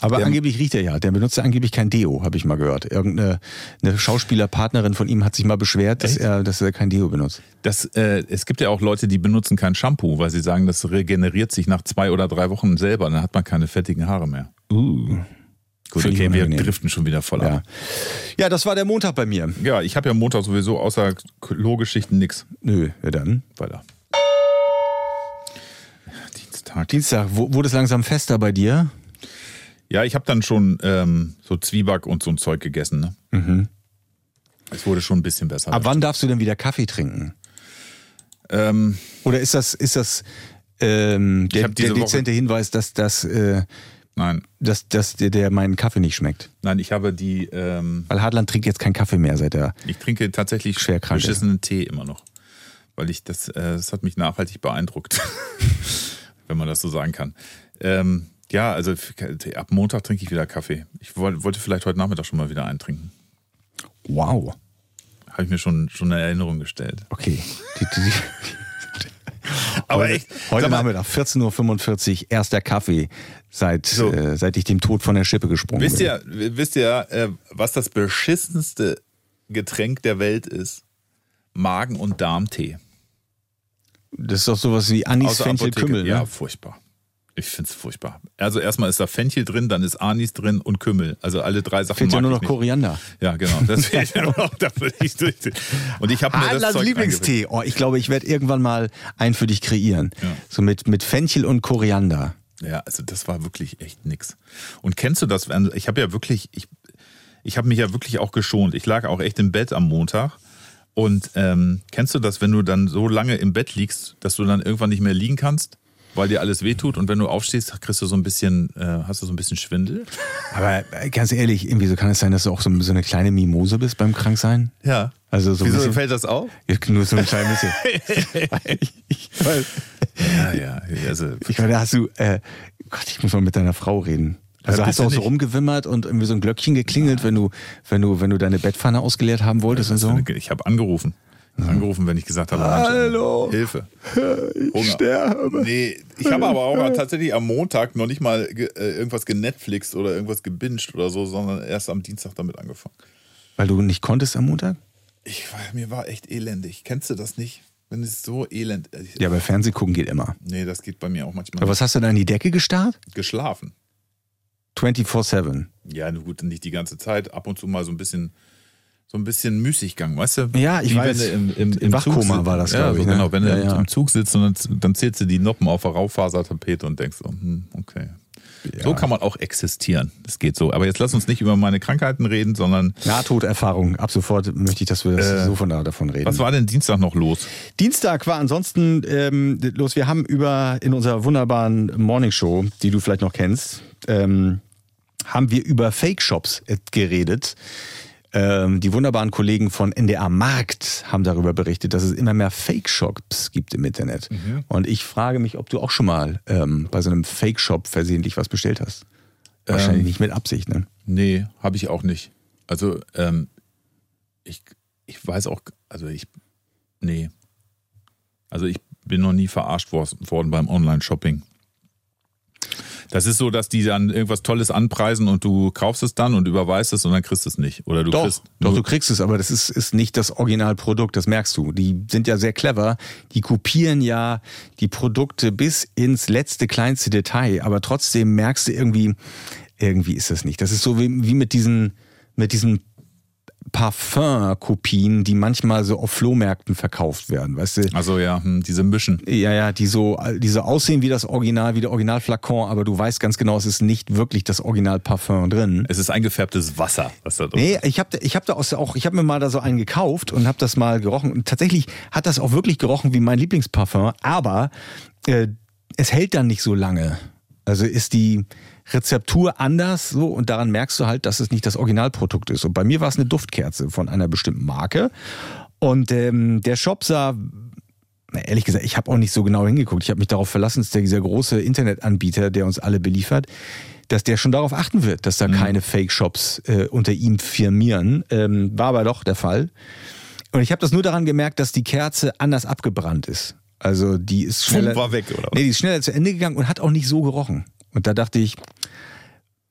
Speaker 2: Aber
Speaker 1: Der-
Speaker 2: angeblich riecht er ja. Der benutzt ja angeblich kein Deo, habe ich mal gehört. Irgendeine eine Schauspielerpartnerin von ihm hat sich mal beschwert, dass
Speaker 1: Echt?
Speaker 2: er, dass er kein Deo benutzt.
Speaker 1: Das, äh, es gibt ja auch Leute, die benutzen kein Shampoo, weil sie sagen, das regeneriert sich nach zwei oder drei Wochen selber. Dann hat man keine fettigen Haare mehr.
Speaker 2: Uh.
Speaker 1: Gut,
Speaker 2: Finde ich
Speaker 1: okay, wir driften schon wieder voll
Speaker 2: Ja.
Speaker 1: ab.
Speaker 2: ja, das war der Montag bei mir.
Speaker 1: Ja, ich habe ja Montag sowieso außer Klo-Geschichten nix
Speaker 2: Nö, ja dann.
Speaker 1: weiter. Dienstag.
Speaker 2: Dienstag, wo, wurde es langsam fester bei dir?
Speaker 1: Ja, ich habe dann schon ähm, so Zwieback und so ein Zeug gegessen. Ne?
Speaker 2: Mhm.
Speaker 1: Es wurde schon ein bisschen besser.
Speaker 2: Ab wann darfst du denn wieder Kaffee trinken?
Speaker 1: Ähm,
Speaker 2: Oder ist das, ist das ähm, der, der
Speaker 1: Woche-
Speaker 2: dezente Hinweis, dass, dass, äh,
Speaker 1: nein,
Speaker 2: dass, dass der, der meinen Kaffee nicht schmeckt?
Speaker 1: nein, ich habe die. Ähm,
Speaker 2: Weil Hartland trinkt jetzt keinen Kaffee mehr, seit er.
Speaker 1: ich trinke tatsächlich
Speaker 2: Schwer krank ist.
Speaker 1: beschissenen Tee immer noch, weil ich das, äh, das hat mich nachhaltig beeindruckt, wenn man das so sagen kann. Ähm, ja, also ab Montag trinke ich wieder Kaffee. Ich woll- wollte vielleicht heute Nachmittag schon mal wieder eintrinken.
Speaker 2: Wow.
Speaker 1: Habe ich mir schon schon eine Erinnerung gestellt.
Speaker 2: Okay. Die, die, die,
Speaker 1: Aber
Speaker 2: heute,
Speaker 1: echt,
Speaker 2: Heute Nachmittag, 14.45 Uhr, erster Kaffee, seit,
Speaker 1: So.
Speaker 2: äh, seit ich dem Tod von der Schippe gesprungen
Speaker 1: Wisst
Speaker 2: bin.
Speaker 1: ihr, wisst ihr, äh, was das beschissenste Getränk der Welt ist? Magen- und Darmtee.
Speaker 2: Das ist doch sowas wie Anis, Fenchel. Kümmel. Ne?
Speaker 1: Ja, furchtbar. Ich finde es furchtbar. Also erstmal ist da Fenchel drin, dann ist Anis drin und Kümmel. Also alle drei Sachen
Speaker 2: Fehlt ja nur noch
Speaker 1: nicht.
Speaker 2: Koriander.
Speaker 1: Ja, genau. Das fehlt mir nur noch. Da ich durch. Und ich habe mir das Zeug
Speaker 2: Lieblingstee. Oh, ich glaube, ich werde irgendwann mal einen für dich kreieren.
Speaker 1: Ja.
Speaker 2: So mit, mit Fenchel und Koriander.
Speaker 1: Ja, also das war wirklich echt nix. Und kennst du das? Ich habe ja wirklich, ich, ich habe mich ja wirklich auch geschont. Ich lag auch echt im Bett am Montag. Und ähm, kennst du das, wenn du dann so lange im Bett liegst, dass du dann irgendwann nicht mehr liegen kannst, weil dir alles wehtut und wenn du aufstehst, kriegst du so ein bisschen, äh, hast du so ein bisschen Schwindel?
Speaker 2: Aber äh, ganz ehrlich, irgendwie so kann es sein, dass du auch so, so eine kleine Mimose bist beim Kranksein?
Speaker 1: Ja.
Speaker 2: Also so
Speaker 1: Wieso
Speaker 2: bisschen-
Speaker 1: fällt das auf?
Speaker 2: Ja, Nur so ein klein bisschen. ich, weil,
Speaker 1: Ja, ja. Also,
Speaker 2: ich meine, da hast du, äh, Gott, ich muss mal mit deiner Frau reden. Also
Speaker 1: Ja,
Speaker 2: hast du auch so rumgewimmert und irgendwie so ein Glöckchen geklingelt, wenn du, wenn du, wenn du deine Bettpfanne ausgeleert haben wolltest und so?
Speaker 1: ich habe angerufen. Angerufen, wenn ich gesagt habe,
Speaker 2: Hallo.
Speaker 1: Hilfe.
Speaker 2: Ich sterbe.
Speaker 1: Nee, ich habe aber auch tatsächlich am Montag noch nicht mal ge äh, irgendwas genetflixt oder irgendwas gebinged oder so, sondern erst am Dienstag damit angefangen.
Speaker 2: Weil du nicht konntest am Montag?
Speaker 1: Ich, war- mir war echt elendig. Kennst du das nicht? Wenn es so elend ich,
Speaker 2: Ja, aber Fernseh gucken geht immer.
Speaker 1: Nee, das geht bei mir auch manchmal.
Speaker 2: Aber was hast du da in die Decke gestarrt?
Speaker 1: Geschlafen.
Speaker 2: 24-7.
Speaker 1: Ja, gut, nicht die ganze Zeit. Ab und zu mal so ein bisschen, so ein bisschen Müßiggang, weißt du?
Speaker 2: Ja, ich
Speaker 1: Wie
Speaker 2: weiß.
Speaker 1: Wenn du im, im, im
Speaker 2: Wachkoma war das,
Speaker 1: ja,
Speaker 2: ich,
Speaker 1: so
Speaker 2: ne?
Speaker 1: Genau, wenn
Speaker 2: Ja,
Speaker 1: du
Speaker 2: ja.
Speaker 1: im Zug sitzt und dann, dann zählst du die Noppen auf der Raufasertapete und denkst so, hm, okay. So kann man auch existieren. Das geht so. Aber jetzt lass uns nicht über meine Krankheiten reden, sondern
Speaker 2: Nahtoderfahrung. Ab sofort möchte ich, dass wir das so von da, davon reden.
Speaker 1: was war denn Dienstag noch los?
Speaker 2: Dienstag war ansonsten ähm, los. Wir haben über in unserer wunderbaren Morningshow, die du vielleicht noch kennst, ähm, haben wir über Fake Shops äh, geredet. Ähm, die wunderbaren Kollegen von NDR Markt haben darüber berichtet, dass es immer mehr Fake Shops gibt im Internet. Und ich frage mich, ob du auch schon mal ähm, bei so einem Fake Shop versehentlich was bestellt hast. Wahrscheinlich
Speaker 1: Ähm.
Speaker 2: nicht mit Absicht, ne?
Speaker 1: Nee, habe ich auch nicht. Also, ähm, ich, ich weiß auch, also ich, nee. Also ich bin noch nie verarscht wor- worden beim Online-Shopping. Das ist so, dass die dann irgendwas Tolles anpreisen und du kaufst es dann und überweist es und dann kriegst du es nicht. Oder du
Speaker 2: Doch,
Speaker 1: kriegst
Speaker 2: doch, du kriegst es, aber das ist, ist nicht das Originalprodukt, das merkst du. Die sind ja sehr clever, die kopieren ja die Produkte bis ins letzte kleinste Detail, aber trotzdem merkst du irgendwie, irgendwie ist das nicht. Das ist so wie, wie mit diesen, mit diesen Parfum-Kopien, die manchmal so auf Flohmärkten verkauft werden, weißt du?
Speaker 1: Also ja, hm, diese Mischen.
Speaker 2: Ja, ja, die so, die so aussehen wie das Original, wie der Originalflakon, aber du weißt ganz genau, es ist nicht wirklich das Original-Parfum drin.
Speaker 1: Es ist eingefärbtes Wasser, was da drin
Speaker 2: Nee, ich habe ich hab da auch, ich habe mir mal da so einen gekauft und habe das mal gerochen. Und tatsächlich hat das auch wirklich gerochen wie mein Lieblingsparfum, aber äh, es hält dann nicht so lange. Also ist die Rezeptur anders so und daran merkst du halt, dass es nicht das Originalprodukt ist. Und bei mir war es eine Duftkerze von einer bestimmten Marke. Und ähm, der Shop sah na, ehrlich gesagt, ich habe auch nicht so genau hingeguckt. Ich habe mich darauf verlassen, dass der, dieser große Internetanbieter, der uns alle beliefert, dass der schon darauf achten wird, dass da keine Fake-Shops äh, unter ihm firmieren. Ähm, war aber doch der Fall. Und ich habe das nur daran gemerkt, dass die Kerze anders abgebrannt ist. Also die ist schneller,
Speaker 1: war weg, oder?
Speaker 2: Nee, die ist schneller zu Ende gegangen und hat auch nicht so gerochen. Und da dachte ich,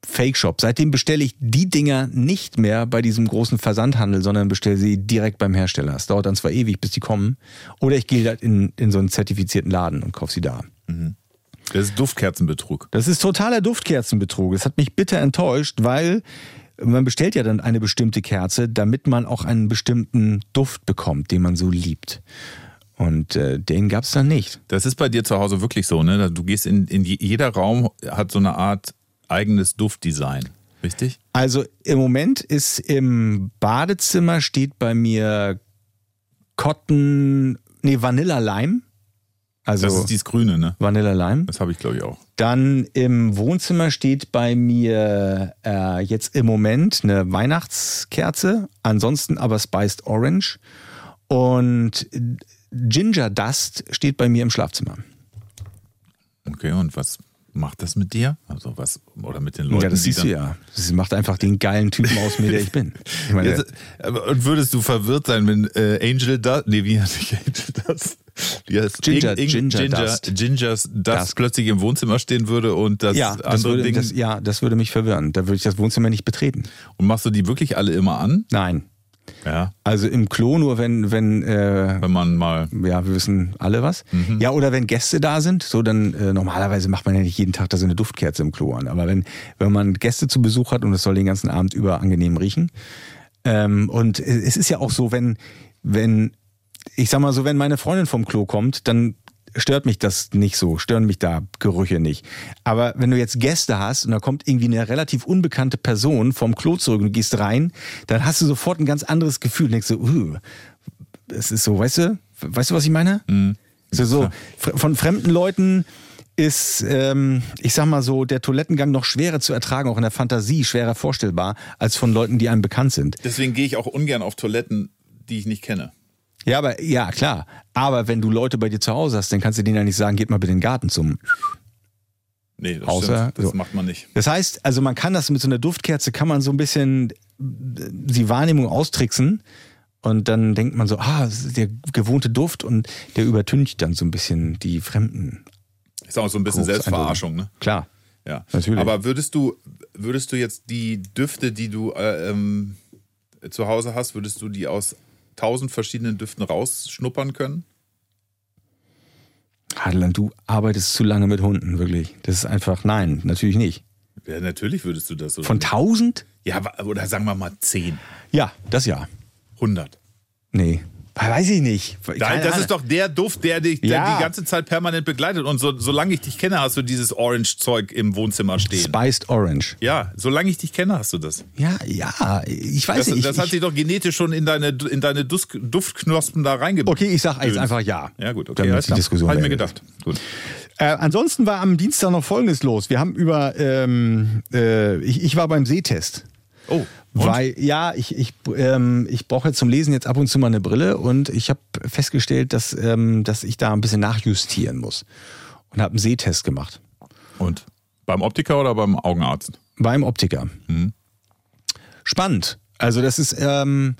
Speaker 2: Fake Shop. Seitdem bestelle ich die Dinger nicht mehr bei diesem großen Versandhandel, sondern bestelle sie direkt beim Hersteller. Es dauert dann zwar ewig, bis die kommen. Oder ich gehe halt in, in so einen zertifizierten Laden und kaufe sie da.
Speaker 1: Das ist Duftkerzenbetrug.
Speaker 2: Das ist totaler Duftkerzenbetrug. Das hat mich bitter enttäuscht, weil man bestellt ja dann eine bestimmte Kerze, damit man auch einen bestimmten Duft bekommt, den man so liebt. Und äh, den gab es dann nicht.
Speaker 1: Das ist bei dir zu Hause wirklich so, ne? Du gehst in, in je- jeder Raum hat so eine Art eigenes Duftdesign. Richtig?
Speaker 2: Also im Moment ist im Badezimmer steht bei mir Cotton, nee, Vanilla Lime. Also
Speaker 1: Das ist dieses Grüne, ne?
Speaker 2: Vanilla Lime.
Speaker 1: Das habe ich, glaube ich, auch.
Speaker 2: Dann im Wohnzimmer steht bei mir äh, jetzt im Moment eine Weihnachtskerze, ansonsten aber Spiced Orange. Und Ginger Dust steht bei mir im Schlafzimmer.
Speaker 1: Okay, und was macht das mit dir? Also was, oder mit den Leuten,
Speaker 2: ja, das
Speaker 1: die
Speaker 2: siehst du ja. Das macht einfach den geilen Typen aus mir, der ich bin. Ich meine,
Speaker 1: Jetzt, aber- und würdest du verwirrt sein, wenn äh, Angel Dust, nee, wie heißt nicht Angel Dust? Heißt
Speaker 2: Ginger-
Speaker 1: Ing- Ing-
Speaker 2: Ginger
Speaker 1: Ginger,
Speaker 2: Dust.
Speaker 1: Gingers Dust
Speaker 2: Dust.
Speaker 1: plötzlich im Wohnzimmer stehen würde und das
Speaker 2: ja, das
Speaker 1: andere
Speaker 2: würde,
Speaker 1: Ding.
Speaker 2: das, ja, das würde mich verwirren. Da würde ich das Wohnzimmer nicht betreten.
Speaker 1: und machst du die wirklich alle immer an?
Speaker 2: Nein.
Speaker 1: Ja,
Speaker 2: Also im Klo nur, wenn, wenn äh,
Speaker 1: wenn man mal.
Speaker 2: ja, wir wissen alle was. Ja, oder wenn Gäste da sind, so dann äh, normalerweise macht man ja nicht jeden Tag da so eine Duftkerze im Klo an. Aber wenn, wenn man Gäste zu Besuch hat und es soll den ganzen Abend über angenehm riechen. Ähm, und es ist ja auch so, wenn, wenn, ich sag mal so, wenn meine Freundin vom Klo kommt, dann stört mich das nicht so, stören mich da Gerüche nicht. Aber wenn du jetzt Gäste hast und da kommt irgendwie eine relativ unbekannte Person vom Klo zurück und du gehst rein, dann hast du sofort ein ganz anderes Gefühl. Denkst du, uh, es ist so, weißt du, weißt du, was ich meine? So, so fr- von fremden Leuten ist, ähm, ich sag mal so, der Toilettengang noch schwerer zu ertragen, auch in der Fantasie schwerer vorstellbar, als von Leuten, die einem bekannt sind.
Speaker 1: Deswegen gehe ich auch ungern auf Toiletten, die ich nicht kenne.
Speaker 2: Ja, aber ja, klar. Aber wenn du Leute bei dir zu Hause hast, dann kannst du denen ja nicht sagen, geht mal bitte in den Garten zum.
Speaker 1: Nee, das
Speaker 2: Außer-
Speaker 1: stimmt. Das
Speaker 2: so.
Speaker 1: macht man nicht.
Speaker 2: Das heißt, also man kann das mit so einer Duftkerze, kann man so ein bisschen äh, die Wahrnehmung austricksen. Und dann denkt man so, ah, der gewohnte Duft und der übertüncht dann so ein bisschen die fremden.
Speaker 1: Ist auch so ein bisschen. Selbstverarschung, ne?
Speaker 2: Klar.
Speaker 1: Ja,
Speaker 2: Natürlich.
Speaker 1: Aber würdest du, würdest du jetzt die Düfte, die du äh, ähm, zu Hause hast, würdest du die aus tausend verschiedenen Düften rausschnuppern können?
Speaker 2: Hadeland, du arbeitest zu lange mit Hunden, wirklich. Das ist einfach, nein, natürlich nicht.
Speaker 1: Ja, natürlich würdest du das. Oder
Speaker 2: Von? 1000?
Speaker 1: Ja, oder sagen wir mal 10,
Speaker 2: Ja, das ja.
Speaker 1: 100.
Speaker 2: Nee, weiß ich nicht.
Speaker 1: Nein,
Speaker 2: Keine
Speaker 1: das
Speaker 2: Ahnung.
Speaker 1: ist doch der Duft, der dich der
Speaker 2: Ja.
Speaker 1: die ganze Zeit permanent begleitet. Und so, solange ich dich kenne, hast du dieses Orange-Zeug im Wohnzimmer stehen.
Speaker 2: Spiced Orange.
Speaker 1: Ja, solange ich dich kenne, hast du das.
Speaker 2: Ja, ja, ich weiß
Speaker 1: Das,
Speaker 2: nicht.
Speaker 1: das
Speaker 2: ich,
Speaker 1: hat sich doch genetisch schon in deine, in deine Dus- Duftknospen da reingebracht.
Speaker 2: okay, ich sag jetzt einfach ja.
Speaker 1: Ja, gut, okay.
Speaker 2: Damit die. Diskussion
Speaker 1: Hab ich mir gedacht. Gut.
Speaker 2: Äh, ansonsten war am Dienstag noch Folgendes los. Wir haben über, ähm, äh, ich, ich war beim Sehtest.
Speaker 1: Oh, und?
Speaker 2: Weil, ja, ich, ich, ähm, ich brauche jetzt zum Lesen jetzt ab und zu mal eine Brille und ich habe festgestellt, dass, ähm, dass ich da ein bisschen nachjustieren muss. Und habe einen Sehtest gemacht.
Speaker 1: Und? Beim Optiker oder beim Augenarzt?
Speaker 2: Beim Optiker. Spannend. Also das ist, ähm,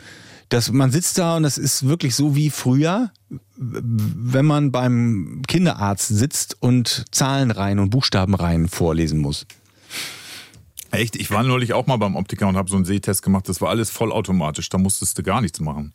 Speaker 2: das, man sitzt da und das ist wirklich so wie früher, wenn man beim Kinderarzt sitzt und Zahlenreihen und Buchstabenreihen vorlesen muss.
Speaker 1: Echt? Ich war neulich auch mal beim Optiker und habe so einen Sehtest gemacht. Das war alles vollautomatisch. Da musstest du gar nichts machen.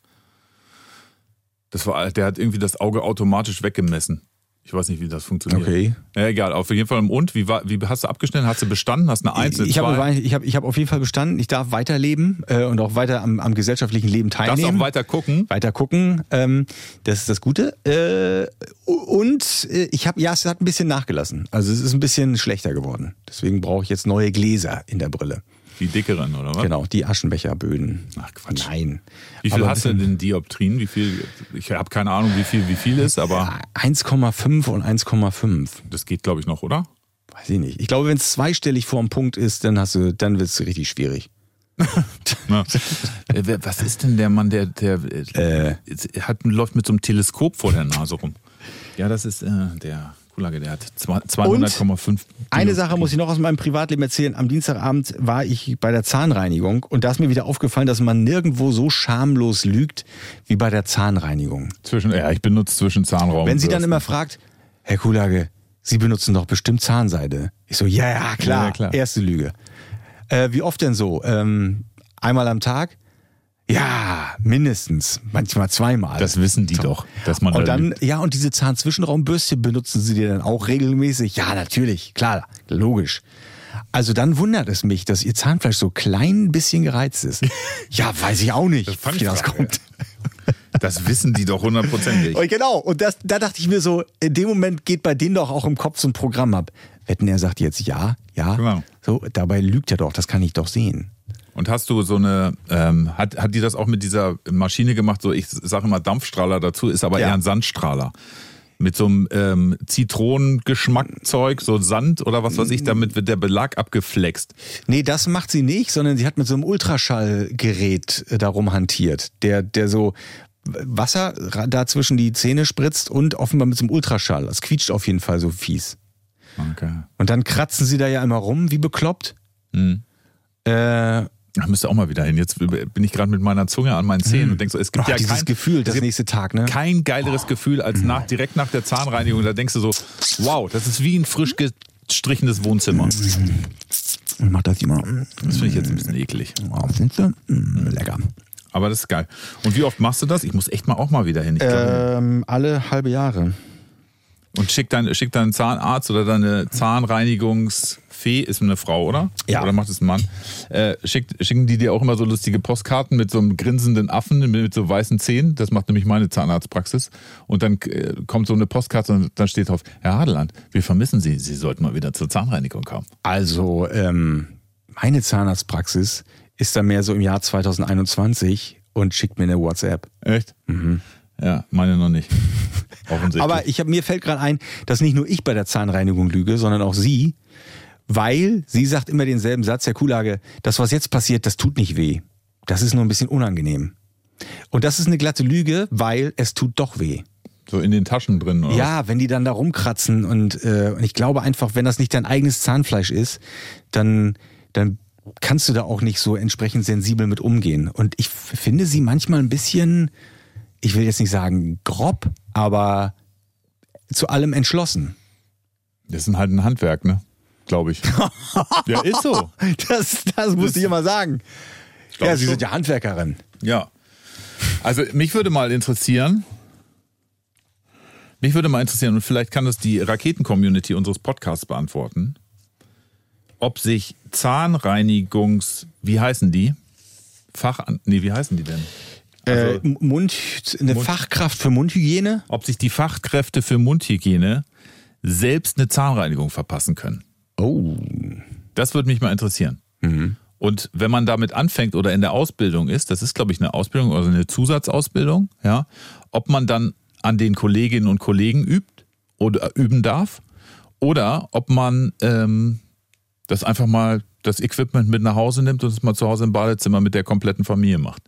Speaker 1: Das war, der hat irgendwie das Auge automatisch weggemessen. Ich weiß nicht, wie das funktioniert.
Speaker 2: Okay.
Speaker 1: Ja, egal. Auf jeden Fall im Und. Wie, war, wie hast du abgeschnitten? Hast du bestanden? Hast eine Eins,
Speaker 2: ich habe ich hab, ich hab auf jeden Fall bestanden. Ich darf weiterleben äh, und auch weiter am, am gesellschaftlichen Leben
Speaker 1: Darfst
Speaker 2: teilnehmen.
Speaker 1: auch weiter gucken.
Speaker 2: weiter gucken. Ähm, das ist das Gute. Äh, und äh, ich habe, ja, es hat ein bisschen nachgelassen. Also es ist ein bisschen schlechter geworden. Deswegen brauche ich jetzt neue Gläser in der Brille.
Speaker 1: Die dickeren, oder was?
Speaker 2: Genau, die Aschenbecherböden.
Speaker 1: Ach, Quatsch.
Speaker 2: Nein.
Speaker 1: Wie viel
Speaker 2: Aber
Speaker 1: hast du denn Dioptrien? Wie viel? Ich habe keine Ahnung, wie viel wie viel ist, aber
Speaker 2: bisschen- 1,5 und 1,5.
Speaker 1: das geht, glaube ich, noch, oder?
Speaker 2: Weiß ich nicht. Ich glaube, wenn es zweistellig vor dem Punkt ist, dann hast du, dann wird es richtig schwierig.
Speaker 1: Äh, Was ist denn der Mann, der, der äh, hat, läuft mit so einem Teleskop vor der Nase rum? Ja, das ist äh, der Kulage, der hat zwei- 200,5.
Speaker 2: Eine Sache muss ich noch aus meinem Privatleben erzählen. Am Dienstagabend war ich bei der Zahnreinigung und da ist mir wieder aufgefallen, dass man nirgendwo so schamlos lügt wie bei der Zahnreinigung.
Speaker 1: Zwischen, ja, ich benutze zwischen Zahnraum.
Speaker 2: Wenn sie dann immer fragt, Herr Kulage, Sie benutzen doch bestimmt Zahnseide. Ich so, ja, ja, klar,
Speaker 1: Ja, klar.
Speaker 2: erste Lüge. Äh, wie oft denn so? Ähm, einmal am Tag? Ja, mindestens, manchmal zweimal.
Speaker 1: Das wissen die doch, dass man
Speaker 2: und
Speaker 1: da
Speaker 2: dann, ja, und diese Zahnzwischenraumbürste benutzen sie dir dann auch regelmäßig? Ja, natürlich, klar, logisch. Also dann wundert es mich, dass ihr Zahnfleisch so klein bisschen gereizt ist. ja, weiß ich auch nicht,
Speaker 1: fand
Speaker 2: wie das
Speaker 1: Frage.
Speaker 2: kommt.
Speaker 1: Das wissen die doch hundertprozentig.
Speaker 2: Und genau, und das, da dachte ich mir so, in dem Moment geht bei denen doch auch im Kopf so ein Programm ab. Wetten, er sagt jetzt ja, ja.
Speaker 1: Genau.
Speaker 2: So, dabei lügt er doch, das kann ich doch sehen.
Speaker 1: Und hast du so eine, ähm, hat, hat die das auch mit dieser Maschine gemacht? So, ich sage immer Dampfstrahler dazu, ist aber
Speaker 2: Ja.
Speaker 1: eher ein Sandstrahler. Mit so einem ähm, Zitronengeschmackzeug, so Sand oder was weiß ich, damit wird der Belag abgeflext.
Speaker 2: Nee, das macht sie nicht, sondern sie hat mit so einem Ultraschallgerät äh, darum hantiert, der, der so Wasser da zwischen die Zähne spritzt und offenbar mit so einem Ultraschall. Das quietscht auf jeden Fall so fies.
Speaker 1: Okay.
Speaker 2: Und dann kratzen sie da ja immer rum, wie bekloppt. Äh,
Speaker 1: Da müsste auch mal wieder hin. Jetzt bin ich gerade mit meiner Zunge an meinen Zähnen und denk so, es gibt
Speaker 2: ach,
Speaker 1: ja
Speaker 2: dieses
Speaker 1: kein,
Speaker 2: Gefühl, das nächste Tag, ne?
Speaker 1: kein geileres Gefühl als nach, direkt nach der Zahnreinigung. Da denkst du so, wow, das ist wie ein frisch gestrichenes Wohnzimmer.
Speaker 2: Ich mach das immer.
Speaker 1: Das finde ich jetzt ein bisschen eklig.
Speaker 2: Oh, findest du? Mm, lecker.
Speaker 1: Aber das ist geil. Und wie oft machst du das? Ich muss echt mal auch mal wieder hin. Ich
Speaker 2: Ähm, alle halbe Jahre.
Speaker 1: Und schick, dein, schick deinen Zahnarzt oder deine Zahnreinigungsfee, ist eine Frau, oder?
Speaker 2: Ja.
Speaker 1: Oder macht es ein Mann? Äh, schickt, schicken die dir auch immer so lustige Postkarten mit so einem grinsenden Affen mit, mit so weißen Zähnen? Das macht nämlich meine Zahnarztpraxis. Und dann äh, kommt so eine Postkarte und dann steht drauf, Herr Hadeland, wir vermissen Sie. Sie sollten mal wieder zur Zahnreinigung kommen.
Speaker 2: Also, ähm, meine Zahnarztpraxis ist da mehr so im Jahr 2021 und schickt mir eine WhatsApp.
Speaker 1: Echt? Ja, meine noch nicht. Offensichtlich.
Speaker 2: Aber ich hab, mir fällt gerade ein, dass nicht nur ich bei der Zahnreinigung lüge, sondern auch sie, weil sie sagt immer denselben Satz, Herr Kuhlage, das, was jetzt passiert, das tut nicht weh. Das ist nur ein bisschen unangenehm. Und das ist eine glatte Lüge, weil es tut doch weh.
Speaker 1: so in den Taschen drin, oder?
Speaker 2: Ja, wenn die dann da rumkratzen und, äh, und ich glaube einfach, wenn das nicht dein eigenes Zahnfleisch ist, dann, dann kannst du da auch nicht so entsprechend sensibel mit umgehen. Und ich finde sie manchmal ein bisschen, ich will jetzt nicht sagen grob, aber zu allem entschlossen.
Speaker 1: Das ist halt ein Handwerk, ne? Glaube ich. ja, ist so.
Speaker 2: Das, das musste ich immer sagen.
Speaker 1: glaub
Speaker 2: Ja, Sie
Speaker 1: schon.
Speaker 2: sind ja Handwerkerin.
Speaker 1: Ja. Also mich würde mal interessieren, mich würde mal interessieren, und vielleicht kann das die Raketen-Community unseres Podcasts beantworten. ob sich Zahnreinigungs, wie heißen die? Fach, nee, wie heißen die denn?
Speaker 2: äh, Mund, eine
Speaker 1: Mund-
Speaker 2: Fachkraft für Mundhygiene?
Speaker 1: Ob sich die Fachkräfte für Mundhygiene selbst eine Zahnreinigung verpassen können.
Speaker 2: Oh.
Speaker 1: Das würde mich mal interessieren. Und wenn man damit anfängt oder in der Ausbildung ist, das ist, glaube ich, eine Ausbildung, also eine Zusatzausbildung, ja, ob man dann an den Kolleginnen und Kollegen übt oder üben darf oder ob man ähm, das einfach mal das Equipment mit nach Hause nimmt und es mal zu Hause im Badezimmer mit der kompletten Familie macht.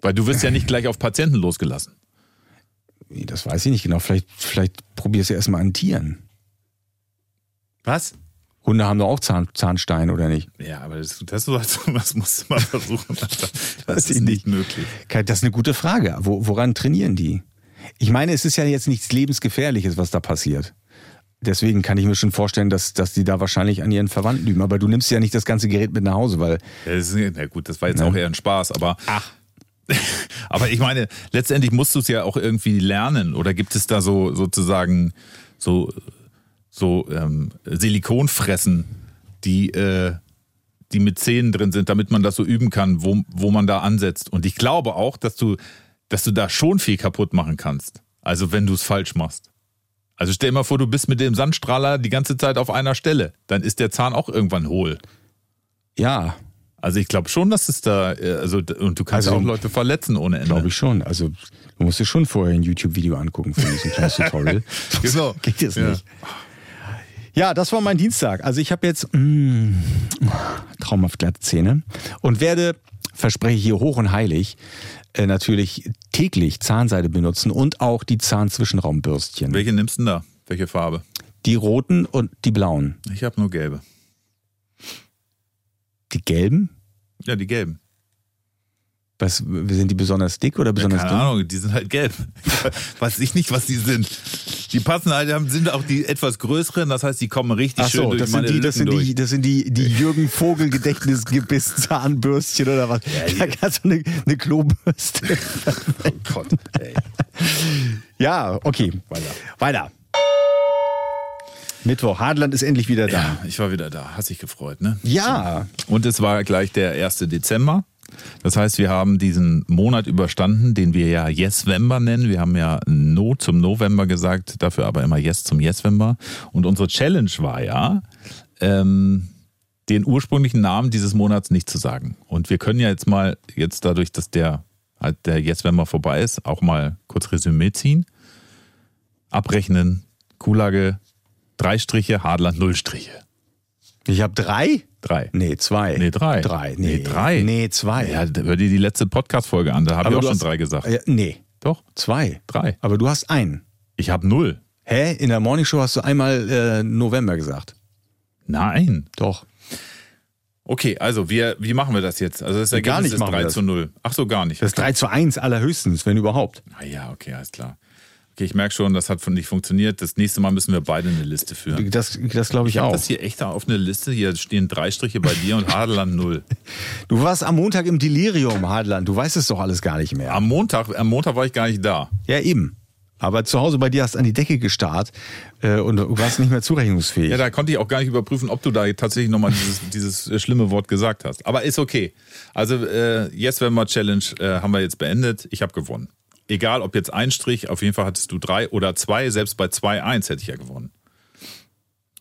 Speaker 1: Weil du wirst ja nicht gleich auf Patienten losgelassen.
Speaker 2: Nee, Das weiß ich nicht genau. Vielleicht, vielleicht probier's ja erstmal an Tieren.
Speaker 1: Was?
Speaker 2: Hunde haben doch auch Zahn, Zahnstein, oder nicht?
Speaker 1: Ja, aber das, das, das musst du mal versuchen. Das ist nicht möglich.
Speaker 2: Das ist eine gute Frage. Wo, woran trainieren die? Ich meine, es ist ja jetzt nichts Lebensgefährliches, was da passiert. Deswegen kann ich mir schon vorstellen, dass, dass die da wahrscheinlich an ihren Verwandten üben. Aber du nimmst ja nicht das ganze Gerät mit nach Hause, weil
Speaker 1: Ja, ist, na gut, das war jetzt auch eher ein Spaß, aber. Ach. aber ich meine, letztendlich musst du es ja auch irgendwie lernen. Oder gibt es da so sozusagen so, so ähm, Silikonfressen, die, äh, die mit Zähnen drin sind, damit man das so üben kann, wo, wo man da ansetzt. Und ich glaube auch, dass du, dass du da schon viel kaputt machen kannst. Also wenn du es falsch machst. Also stell dir mal vor, du bist mit dem Sandstrahler die ganze Zeit auf einer Stelle. Dann ist der Zahn auch irgendwann hohl.
Speaker 2: ja,
Speaker 1: Also ich glaube schon, dass es da, äh, also und du kannst
Speaker 2: Also,
Speaker 1: auch Leute verletzen ohne Ende.
Speaker 2: glaube ich schon. Also du musst dir schon vorher ein YouTube-Video angucken für diesen kleines Tutorial.
Speaker 1: Genau.
Speaker 2: Geht es nicht. Ja, das war mein Dienstag. Also ich habe jetzt mm, traumhaft glatte Zähne und werde, verspreche ich hier hoch und heilig, äh, natürlich täglich Zahnseide benutzen und auch die Zahnzwischenraumbürstchen.
Speaker 1: Welche nimmst du denn da? Welche Farbe?
Speaker 2: Die roten und die blauen.
Speaker 1: Ich habe nur gelbe.
Speaker 2: Die gelben?
Speaker 1: Ja, die gelben.
Speaker 2: Was, sind die besonders dick oder
Speaker 1: Ja,
Speaker 2: besonders
Speaker 1: keine
Speaker 2: dünn?
Speaker 1: Ahnung, die sind halt gelb. Weiß ich nicht, was die sind. Die passen halt, sind auch die etwas größeren, das heißt, die kommen richtig
Speaker 2: Ach
Speaker 1: schön
Speaker 2: so,
Speaker 1: durch
Speaker 2: das sind
Speaker 1: meine
Speaker 2: die, das sind
Speaker 1: Lippen
Speaker 2: die, das sind die, die Jürgen Vogel Gedächtnisgebiss Zahnbürstchen oder was? da kannst du eine, eine Klobürste.
Speaker 1: durch. Oh Gott, ey.
Speaker 2: Ja, okay. Weiter. Weiter. Mittwoch. Hadland ist endlich wieder da.
Speaker 1: Ja, ich war wieder da. Hast dich gefreut, ne?
Speaker 2: Ja.
Speaker 1: Und es war gleich der 1. Dezember. Das heißt, wir haben diesen Monat überstanden, den wir ja Yeswember nennen. Wir haben ja No zum November gesagt, dafür aber immer Yes zum Yeswember. Und unsere Challenge war ja, ähm, den ursprünglichen Namen dieses Monats nicht zu sagen. Und wir können ja jetzt mal, jetzt dadurch, dass der halt der Yeswember vorbei ist, auch mal kurz Resümee ziehen. Abrechnen, Kulage, drei Striche, Hadland, null Striche.
Speaker 2: Ich habe drei?
Speaker 1: Drei.
Speaker 2: Nee, zwei.
Speaker 1: Nee, drei.
Speaker 2: Drei.
Speaker 1: Nee,
Speaker 2: Nee,
Speaker 1: drei.
Speaker 2: Nee, zwei.
Speaker 1: Ja, hör dir die letzte Podcast-Folge an, da habe ich auch schon
Speaker 2: hast-
Speaker 1: drei gesagt.
Speaker 2: Ja, nee,
Speaker 1: Doch,
Speaker 2: zwei.
Speaker 1: drei.
Speaker 2: Aber du hast einen.
Speaker 1: Ich habe null.
Speaker 2: Hä? In der Morningshow hast du einmal äh, November gesagt.
Speaker 1: Nein.
Speaker 2: Doch.
Speaker 1: Okay, also wir, wie machen wir das jetzt? Also das
Speaker 2: Gar
Speaker 1: Ergebnis
Speaker 2: nicht
Speaker 1: ist
Speaker 2: machen wir
Speaker 1: 3
Speaker 2: das.
Speaker 1: zu 0. Ach so, gar nicht.
Speaker 2: Das ist 3 zu 1 allerhöchstens, wenn überhaupt.
Speaker 1: Ah ja, okay, alles klar. Okay, ich merke schon, das hat nicht funktioniert. Das nächste Mal müssen wir beide eine Liste führen.
Speaker 2: Das, das glaube ich,
Speaker 1: Ich
Speaker 2: auch.
Speaker 1: das hier echt auf eine Liste. Hier stehen drei Striche bei dir und Hadeland null.
Speaker 2: Du warst am Montag im Delirium, Hadland. Du weißt es doch alles gar nicht mehr.
Speaker 1: Am Montag, am Montag war ich gar nicht da.
Speaker 2: Ja, eben. Aber zu Hause bei dir hast du an die Decke gestarrt äh, und du warst nicht mehr zurechnungsfähig.
Speaker 1: Ja, da konnte ich auch gar nicht überprüfen, ob du da tatsächlich nochmal dieses, dieses äh, schlimme Wort gesagt hast. Aber ist okay. Also, äh, Yes Wemmer Challenge äh, haben wir jetzt beendet. Ich habe gewonnen. Egal, ob jetzt ein Strich, auf jeden Fall hattest du drei oder zwei. Selbst bei 2-1 hätte ich ja gewonnen.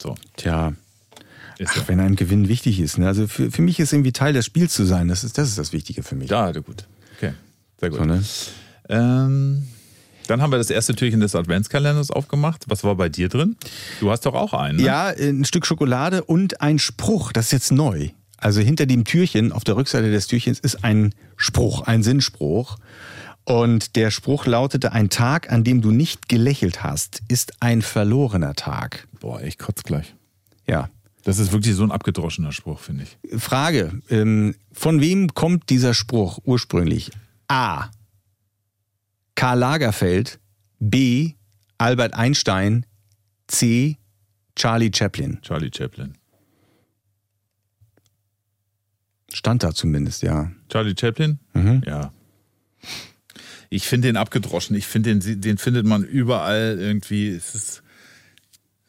Speaker 1: So,
Speaker 2: Tja, ach, wenn einem Gewinn wichtig ist. Ne? Also für, für mich ist irgendwie Teil des Spiels zu sein. Das ist das, ist das Wichtige für mich.
Speaker 1: Ja, gut. Okay, sehr gut.
Speaker 2: So, ne?
Speaker 1: ähm, dann haben wir das erste Türchen des Adventskalenders aufgemacht. Was war bei dir drin? Du hast doch auch einen. Ne?
Speaker 2: Ja, ein Stück Schokolade und ein Spruch. Das ist jetzt neu. Also hinter dem Türchen, auf der Rückseite des Türchens, ist ein Spruch, ein Sinnspruch. Und der Spruch lautete, ein Tag, an dem du nicht gelächelt hast, ist ein verlorener Tag.
Speaker 1: Boah, ich kotze gleich.
Speaker 2: Ja.
Speaker 1: Das ist wirklich so ein abgedroschener Spruch, finde ich.
Speaker 2: Frage, ähm, von wem kommt dieser Spruch ursprünglich? A. Karl Lagerfeld, B. Albert Einstein, C. Charlie Chaplin.
Speaker 1: Charlie Chaplin.
Speaker 2: Stand da zumindest, ja.
Speaker 1: Charlie Chaplin?
Speaker 2: Mhm.
Speaker 1: Ja. Ich finde den abgedroschen. Ich finde den, den findet man überall irgendwie. Es ist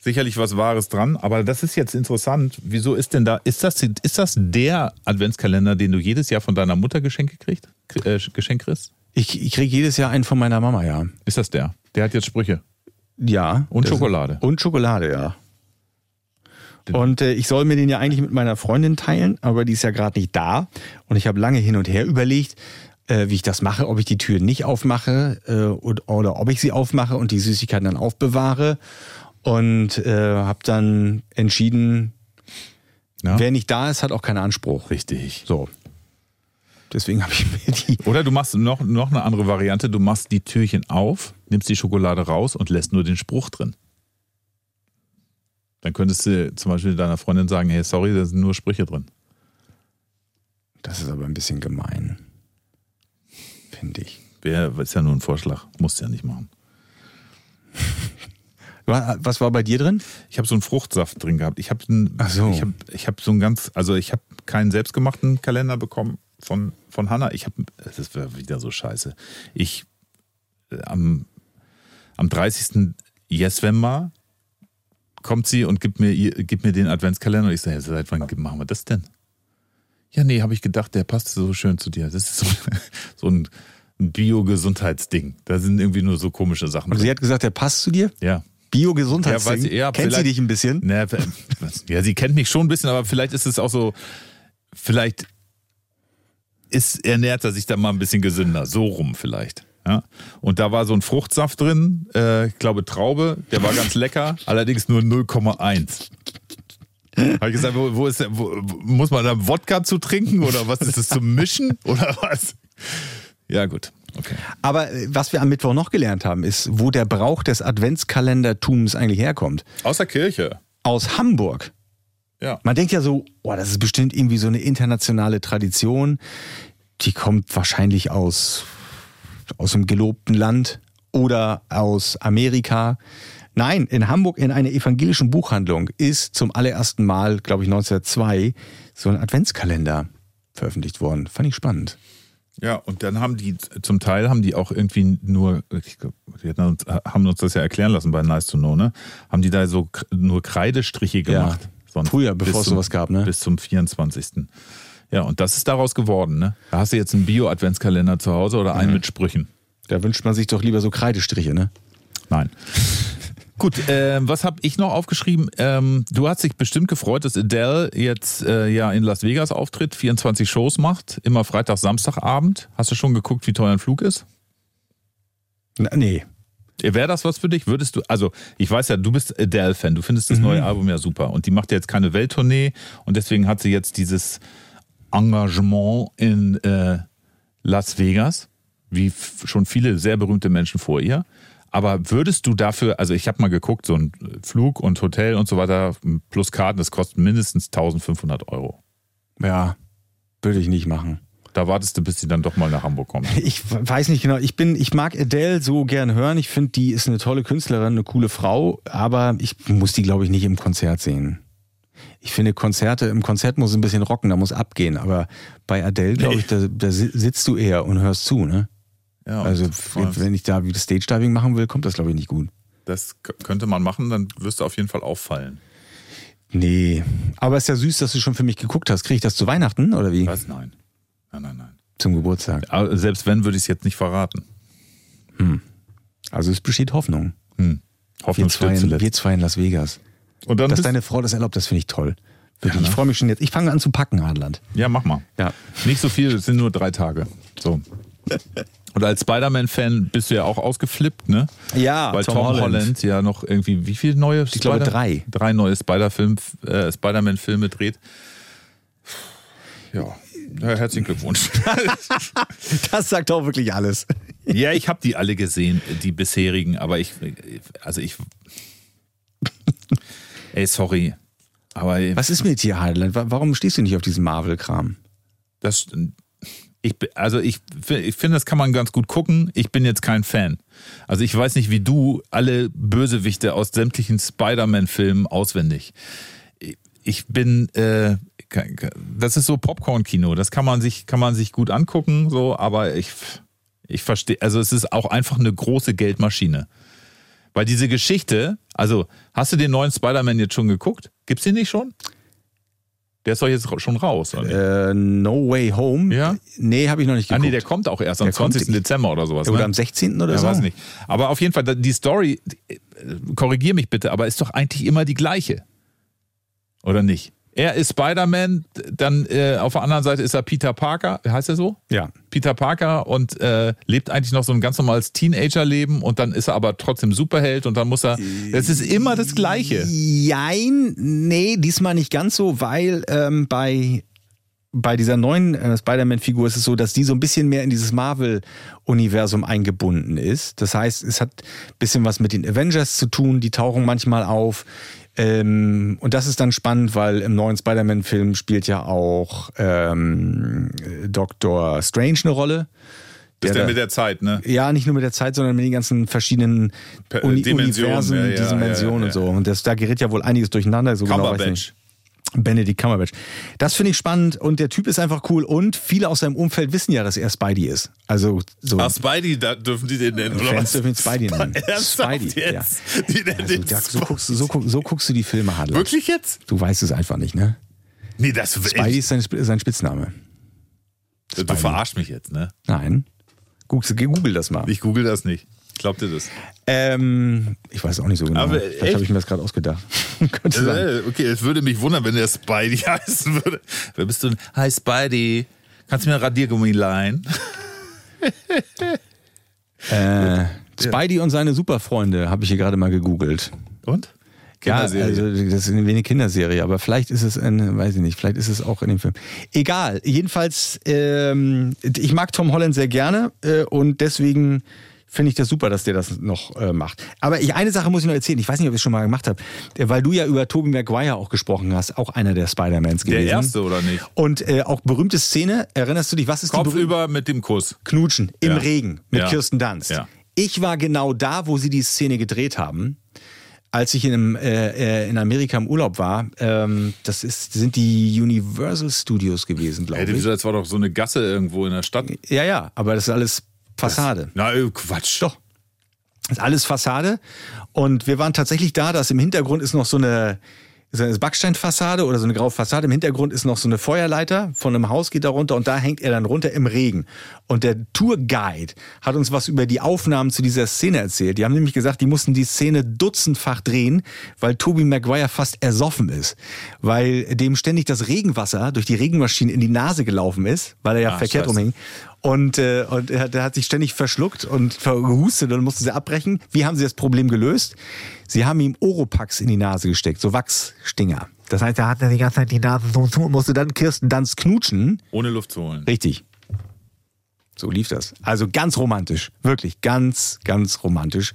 Speaker 1: sicherlich was Wahres dran, aber das ist jetzt interessant. Wieso ist denn da, ist das, ist das der Adventskalender, den du jedes Jahr von deiner Mutter Geschenke kriegst? Äh, Geschenk kriegst?
Speaker 2: Ich, ich kriege jedes Jahr einen von meiner Mama, ja.
Speaker 1: Ist das der? Der hat jetzt Sprüche.
Speaker 2: Ja.
Speaker 1: Und Schokolade.
Speaker 2: Und Schokolade, ja. Und äh, ich soll mir den ja eigentlich mit meiner Freundin teilen, aber die ist ja gerade nicht da. Und ich habe lange hin und her überlegt, äh, wie ich das mache, ob ich die Tür nicht aufmache äh, und, oder ob ich sie aufmache und die Süßigkeiten dann aufbewahre. Und äh, habe dann entschieden,
Speaker 1: Ja?
Speaker 2: wer nicht da ist, hat auch keinen Anspruch.
Speaker 1: Richtig.
Speaker 2: So. Deswegen habe ich mir die.
Speaker 1: Oder du machst noch, noch eine andere Variante, du machst die Türchen auf, nimmst die Schokolade raus und lässt nur den Spruch drin. Dann könntest du zum Beispiel deiner Freundin sagen, hey, sorry, da sind nur Sprüche drin.
Speaker 2: Das ist aber ein bisschen gemein. Finde ich.
Speaker 1: Wär, ist ja nur ein Vorschlag, musst ja nicht machen.
Speaker 2: Wa- Was war bei dir drin?
Speaker 1: Ich habe so einen Fruchtsaft drin gehabt. Ich habe
Speaker 2: so.
Speaker 1: ich hab, ich hab so einen ganz, also ich habe keinen selbstgemachten Kalender bekommen von, von Hanna. Ich habe, das wäre wieder so scheiße. Ich äh, am, am 30. Jeswember kommt sie und gibt mir, gibt mir den Adventskalender und ich sage, seit wann machen wir das denn? Ja, nee, habe ich gedacht, der passt so schön zu dir. Das ist so, so ein Bio-Gesundheitsding. Da sind irgendwie nur so komische Sachen.
Speaker 2: Und
Speaker 1: drin.
Speaker 2: sie hat gesagt, der passt zu dir?
Speaker 1: ja.
Speaker 2: Bio-Gesundheitsding.
Speaker 1: Ja, ja,
Speaker 2: Kennt sie dich ein bisschen?
Speaker 1: Ne, ja, sie kennt mich schon ein bisschen, aber vielleicht ist es auch so, vielleicht ist, ernährt er sich da mal ein bisschen gesünder. So rum vielleicht. Ja? Und da war so ein Fruchtsaft drin, äh, ich glaube Traube, der war ganz lecker, allerdings nur 0,1. Habe ich gesagt, wo, wo ist der, wo- muss man da Wodka zu trinken oder was ist das zum Mischen oder was? Ja, gut. Okay.
Speaker 2: Aber äh, was wir am Mittwoch noch gelernt haben, ist, wo der Brauch des Adventskalendertums eigentlich herkommt.
Speaker 1: Aus der Kirche.
Speaker 2: Aus Hamburg.
Speaker 1: Ja.
Speaker 2: Man denkt ja so, oh, das ist bestimmt irgendwie so eine internationale Tradition. Die kommt wahrscheinlich aus, aus dem gelobten Land oder aus Amerika. Nein, in Hamburg in einer evangelischen Buchhandlung ist zum allerersten Mal, glaube ich 1902, so ein Adventskalender veröffentlicht worden. Fand ich spannend.
Speaker 1: Ja, und dann haben die, zum Teil haben die auch irgendwie nur, ich glaub, die uns, haben uns das ja erklären lassen bei Nice to Know, ne? Haben die da so nur Kreidestriche gemacht. Sonst
Speaker 2: Früher, bevor es sowas gab, ne?
Speaker 1: Bis zum 24. Ja, und das ist daraus geworden, ne? Da hast du jetzt einen Bio-Adventskalender zu Hause oder
Speaker 2: Mhm.
Speaker 1: einen mit Sprüchen.
Speaker 2: Da wünscht man sich doch lieber so Kreidestriche, ne?
Speaker 1: Nein. Gut, ähm, was habe ich noch aufgeschrieben? Ähm, du hast dich bestimmt gefreut, dass Adele jetzt äh, ja in Las Vegas auftritt, 24 Shows macht, immer Freitag, Samstagabend. Hast du schon geguckt, wie teuer ein Flug ist?
Speaker 2: Na, nee.
Speaker 1: Wäre das was für dich? Würdest du, also ich weiß ja, du bist Adele-Fan, du findest das neue Album ja super und die macht ja jetzt keine Welttournee und deswegen hat sie jetzt dieses Engagement in äh, Las Vegas, wie schon viele sehr berühmte Menschen vor ihr. Aber würdest du dafür, also ich habe mal geguckt, so ein Flug und Hotel und so weiter plus Karten, das kostet mindestens 1500 Euro.
Speaker 2: Ja, würde ich nicht machen.
Speaker 1: Da wartest du, bis sie dann doch mal nach Hamburg kommt.
Speaker 2: Ich weiß nicht genau. Ich bin, ich mag Adele so gern hören. Ich finde, die ist eine tolle Künstlerin, eine coole Frau. Aber ich muss die, glaube ich, nicht im Konzert sehen. Ich finde Konzerte, im Konzert muss ein bisschen rocken, da muss abgehen. Aber bei Adele, glaube
Speaker 1: Nee.
Speaker 2: ich, da, da si- sitzt du eher und hörst zu, ne?
Speaker 1: Ja,
Speaker 2: Also, wenn ich da wieder Stage Diving machen will, kommt das, glaube ich, nicht gut.
Speaker 1: das könnte man machen, dann wirst du auf jeden Fall auffallen.
Speaker 2: Nee. Aber es ist ja süß, dass du schon für mich geguckt hast. Kriege ich das zu Weihnachten oder wie?
Speaker 1: Was? Nein. Nein, nein, nein.
Speaker 2: Zum Geburtstag.
Speaker 1: Aber selbst wenn, würde ich es jetzt nicht verraten.
Speaker 2: Also es besteht Hoffnung.
Speaker 1: Hm.
Speaker 2: Wir
Speaker 1: Hoffnung
Speaker 2: zwei,
Speaker 1: stirbt
Speaker 2: in, wir zwei in Las Vegas.
Speaker 1: Und dann
Speaker 2: Dass deine Frau das erlaubt, das finde ich toll.
Speaker 1: Ja, ne?
Speaker 2: Ich freue mich schon jetzt. Ich fange an zu packen, Adland.
Speaker 1: ja, mach mal.
Speaker 2: Ja.
Speaker 1: Nicht so viel, es sind nur drei Tage. So. Und als Spider-Man-Fan bist du ja auch ausgeflippt, ne?
Speaker 2: Ja,
Speaker 1: Weil Tom, Holland. ja noch irgendwie, wie viele neue
Speaker 2: Ich glaube, drei.
Speaker 1: Drei neue äh, Spider-Man-Filme dreht. Ja. ja, herzlichen Glückwunsch.
Speaker 2: Das sagt auch wirklich alles.
Speaker 1: ja, ich habe die alle gesehen, die bisherigen, aber ich, also ich, ey, sorry, aber
Speaker 2: Was ist mit dir, Heideland? Warum stehst du nicht auf diesen Marvel-Kram?
Speaker 1: Das, ich, also ich, ich finde, das kann man ganz gut gucken. Ich bin jetzt kein Fan. Also ich weiß nicht, wie du alle Bösewichte aus sämtlichen Spider-Man-Filmen auswendig. Ich- bin, äh, das ist so Popcorn-Kino. Das kann man sich, kann man sich gut angucken, so, aber ich, ich verstehe, also es ist auch einfach eine große Geldmaschine. Weil diese Geschichte, also hast du den neuen Spider-Man jetzt schon geguckt? Gibt's den nicht schon? Der ist doch jetzt schon raus, oder?
Speaker 2: Äh, no Way Home?
Speaker 1: Ja?
Speaker 2: Nee, habe ich noch nicht
Speaker 1: ah,
Speaker 2: geguckt.
Speaker 1: nee, der kommt auch erst am
Speaker 2: Der kommt-
Speaker 1: 20. Dezember oder sowas.
Speaker 2: oder
Speaker 1: ne?
Speaker 2: am 16. oder
Speaker 1: Ja,
Speaker 2: so?
Speaker 1: weiß nicht. Aber auf jeden Fall, die Story, äh, korrigier mich bitte, aber ist doch eigentlich immer die gleiche. Oder nicht? Er ist Spider-Man, dann äh, auf der anderen Seite ist er Peter Parker, heißt er so?
Speaker 2: Ja.
Speaker 1: Peter Parker und äh, lebt eigentlich noch so ein ganz normales Teenager-Leben und dann ist er aber trotzdem Superheld und dann muss er. Es ist immer das Gleiche.
Speaker 2: Jein, nee, diesmal nicht ganz so, weil ähm, bei, bei dieser neuen äh, Spider-Man-Figur ist es so, dass die so ein bisschen mehr in dieses Marvel-Universum eingebunden ist. Das heißt, es hat ein bisschen was mit den Avengers zu tun, die tauchen manchmal auf. Ähm, und das ist dann spannend, weil im neuen Spider-Man-Film spielt ja auch ähm, Dr. Strange eine Rolle.
Speaker 1: Das ist
Speaker 2: Der
Speaker 1: mit der Zeit, ne?
Speaker 2: ja, nicht nur mit der Zeit, sondern mit den ganzen verschiedenen
Speaker 1: Per-
Speaker 2: Uni
Speaker 1: Dimensionen,
Speaker 2: Universen,
Speaker 1: ja, ja,
Speaker 2: Dimensionen
Speaker 1: ja,
Speaker 2: und so. Und das, da gerät ja wohl einiges durcheinander. So genau weiß ich
Speaker 1: Cumberbatch.
Speaker 2: nicht. Benedict Cumberbatch. Das finde ich spannend und der Typ ist einfach cool und viele aus seinem Umfeld wissen ja, dass er Spidey ist. Also so
Speaker 1: Ach, Spidey, da dürfen die den nennen, oder
Speaker 2: Fans
Speaker 1: was?
Speaker 2: dürfen ihn Spidey nennen.
Speaker 1: Ernsthaft
Speaker 2: Spidey,
Speaker 1: jetzt? Die nennen
Speaker 2: Also,
Speaker 1: den
Speaker 2: ja, so, guckst, du- so, so guckst du die Filme, Hadler.
Speaker 1: Wirklich jetzt?
Speaker 2: Du weißt es einfach nicht, ne?
Speaker 1: Nee, das
Speaker 2: Spidey ist sein, sein Spitzname.
Speaker 1: Du verarschst mich jetzt, ne?
Speaker 2: Nein. Google das mal.
Speaker 1: Ich google das nicht. Glaubt ihr das?
Speaker 2: Ähm, ich weiß auch nicht so genau.
Speaker 1: Aber
Speaker 2: Vielleicht habe ich mir das gerade ausgedacht.
Speaker 1: Äh, Okay, es würde mich wundern, wenn der Spidey heißen würde. Wer bist du denn? Hi Spidey, kannst du mir ein Radiergummi leihen?
Speaker 2: Äh, Spidey und seine Superfreunde habe ich hier gerade mal gegoogelt.
Speaker 1: Und?
Speaker 2: Ja,
Speaker 1: Kinderserie.
Speaker 2: also das ist eine Kinderserie, aber vielleicht ist es in, weiß ich nicht, vielleicht ist es auch in dem Film. Egal, jedenfalls, ähm, ich mag Tom Holland sehr gerne äh, und deswegen finde ich das super, dass der das noch äh, macht. Aber ich, eine Sache muss ich noch erzählen, ich weiß nicht, ob ich es schon mal gemacht habe, äh, weil du ja über Tobey Maguire auch gesprochen hast, auch einer der Spider-Mans
Speaker 1: der
Speaker 2: gewesen.
Speaker 1: erste oder nicht?
Speaker 2: Und äh, auch berühmte Szene, erinnerst du dich, was ist die
Speaker 1: Kopf
Speaker 2: berühmte?
Speaker 1: über mit dem Kuss.
Speaker 2: Knutschen im
Speaker 1: Ja.
Speaker 2: Regen mit
Speaker 1: Ja.
Speaker 2: Kirsten Dunst.
Speaker 1: Ja.
Speaker 2: Ich war genau da, wo sie die Szene gedreht haben. Als ich in, einem, äh, äh, in Amerika im Urlaub war, ähm, das ist, sind die Universal Studios gewesen, glaube ich.
Speaker 1: das war doch so eine Gasse irgendwo in der Stadt.
Speaker 2: Ja, ja, aber das ist alles Fassade.
Speaker 1: Na, äh, Quatsch.
Speaker 2: Doch. Das ist alles Fassade. Und wir waren tatsächlich da, dass im Hintergrund ist noch so eine, so eine Backsteinfassade oder so eine graue Fassade. Im Hintergrund ist noch so eine Feuerleiter von einem Haus geht da runter und da hängt er dann runter im Regen. Und der Tourguide hat uns was über die Aufnahmen zu dieser Szene erzählt. Die haben nämlich gesagt, die mussten die Szene dutzendfach drehen, weil Toby Maguire fast ersoffen ist. Weil dem ständig das Regenwasser durch die Regenmaschine in die Nase gelaufen ist, weil er ja
Speaker 1: Ah,
Speaker 2: verkehrt rumhing. Und, äh, und er, hat- er hat sich ständig verschluckt und gehustet und musste sie abbrechen. Wie haben sie das Problem gelöst? Sie haben ihm Oropax in die Nase gesteckt, so Wachsstinger. Das heißt, er hatte die ganze Zeit die Nase so zu und musste dann Kirsten Dunst knutschen.
Speaker 1: Ohne Luft zu holen.
Speaker 2: Richtig. So lief das. Also ganz romantisch. Wirklich ganz, ganz romantisch.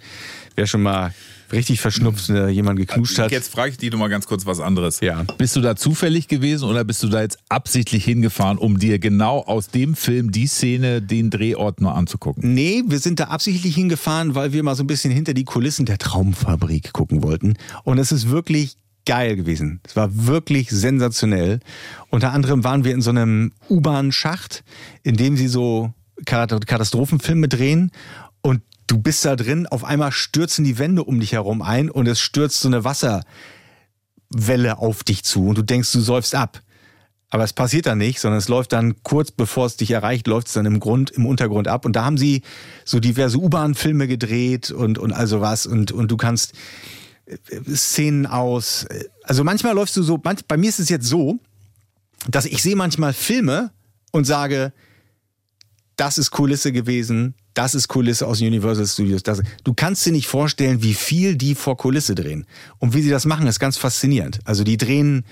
Speaker 2: Wer schon mal richtig verschnupft äh, jemand geknutscht hat.
Speaker 1: Jetzt frage ich dich noch mal ganz kurz was anderes.
Speaker 2: Ja.
Speaker 1: Bist du da zufällig gewesen oder bist du da jetzt absichtlich hingefahren, um dir genau aus dem Film die Szene, den Drehort nur anzugucken?
Speaker 2: Nee, wir sind da absichtlich hingefahren, weil wir mal so ein bisschen hinter die Kulissen der Traumfabrik gucken wollten. Und es ist wirklich geil gewesen. Es war wirklich sensationell. Unter anderem waren wir in so einem U-Bahn-Schacht, in dem sie so Katastrophenfilme drehen. Und du bist da drin, auf einmal stürzen die Wände um dich herum ein und es stürzt so eine Wasserwelle auf dich zu und du denkst, du säufst ab. Aber es passiert dann nicht, sondern es läuft dann kurz bevor es dich erreicht, läuft es dann im Grund, im Untergrund ab. Und da haben sie so diverse U-Bahn-Filme gedreht und, und also was. Und, und du kannst äh, Szenen aus. äh, Also manchmal läufst du so, bei mir ist es jetzt so, dass ich sehe manchmal Filme und sage, das ist Kulisse gewesen, das ist Kulisse aus Universal Studios. Das, du kannst dir nicht vorstellen, wie viel die vor Kulisse drehen. Und wie sie das machen, ist ganz faszinierend. Also die drehen,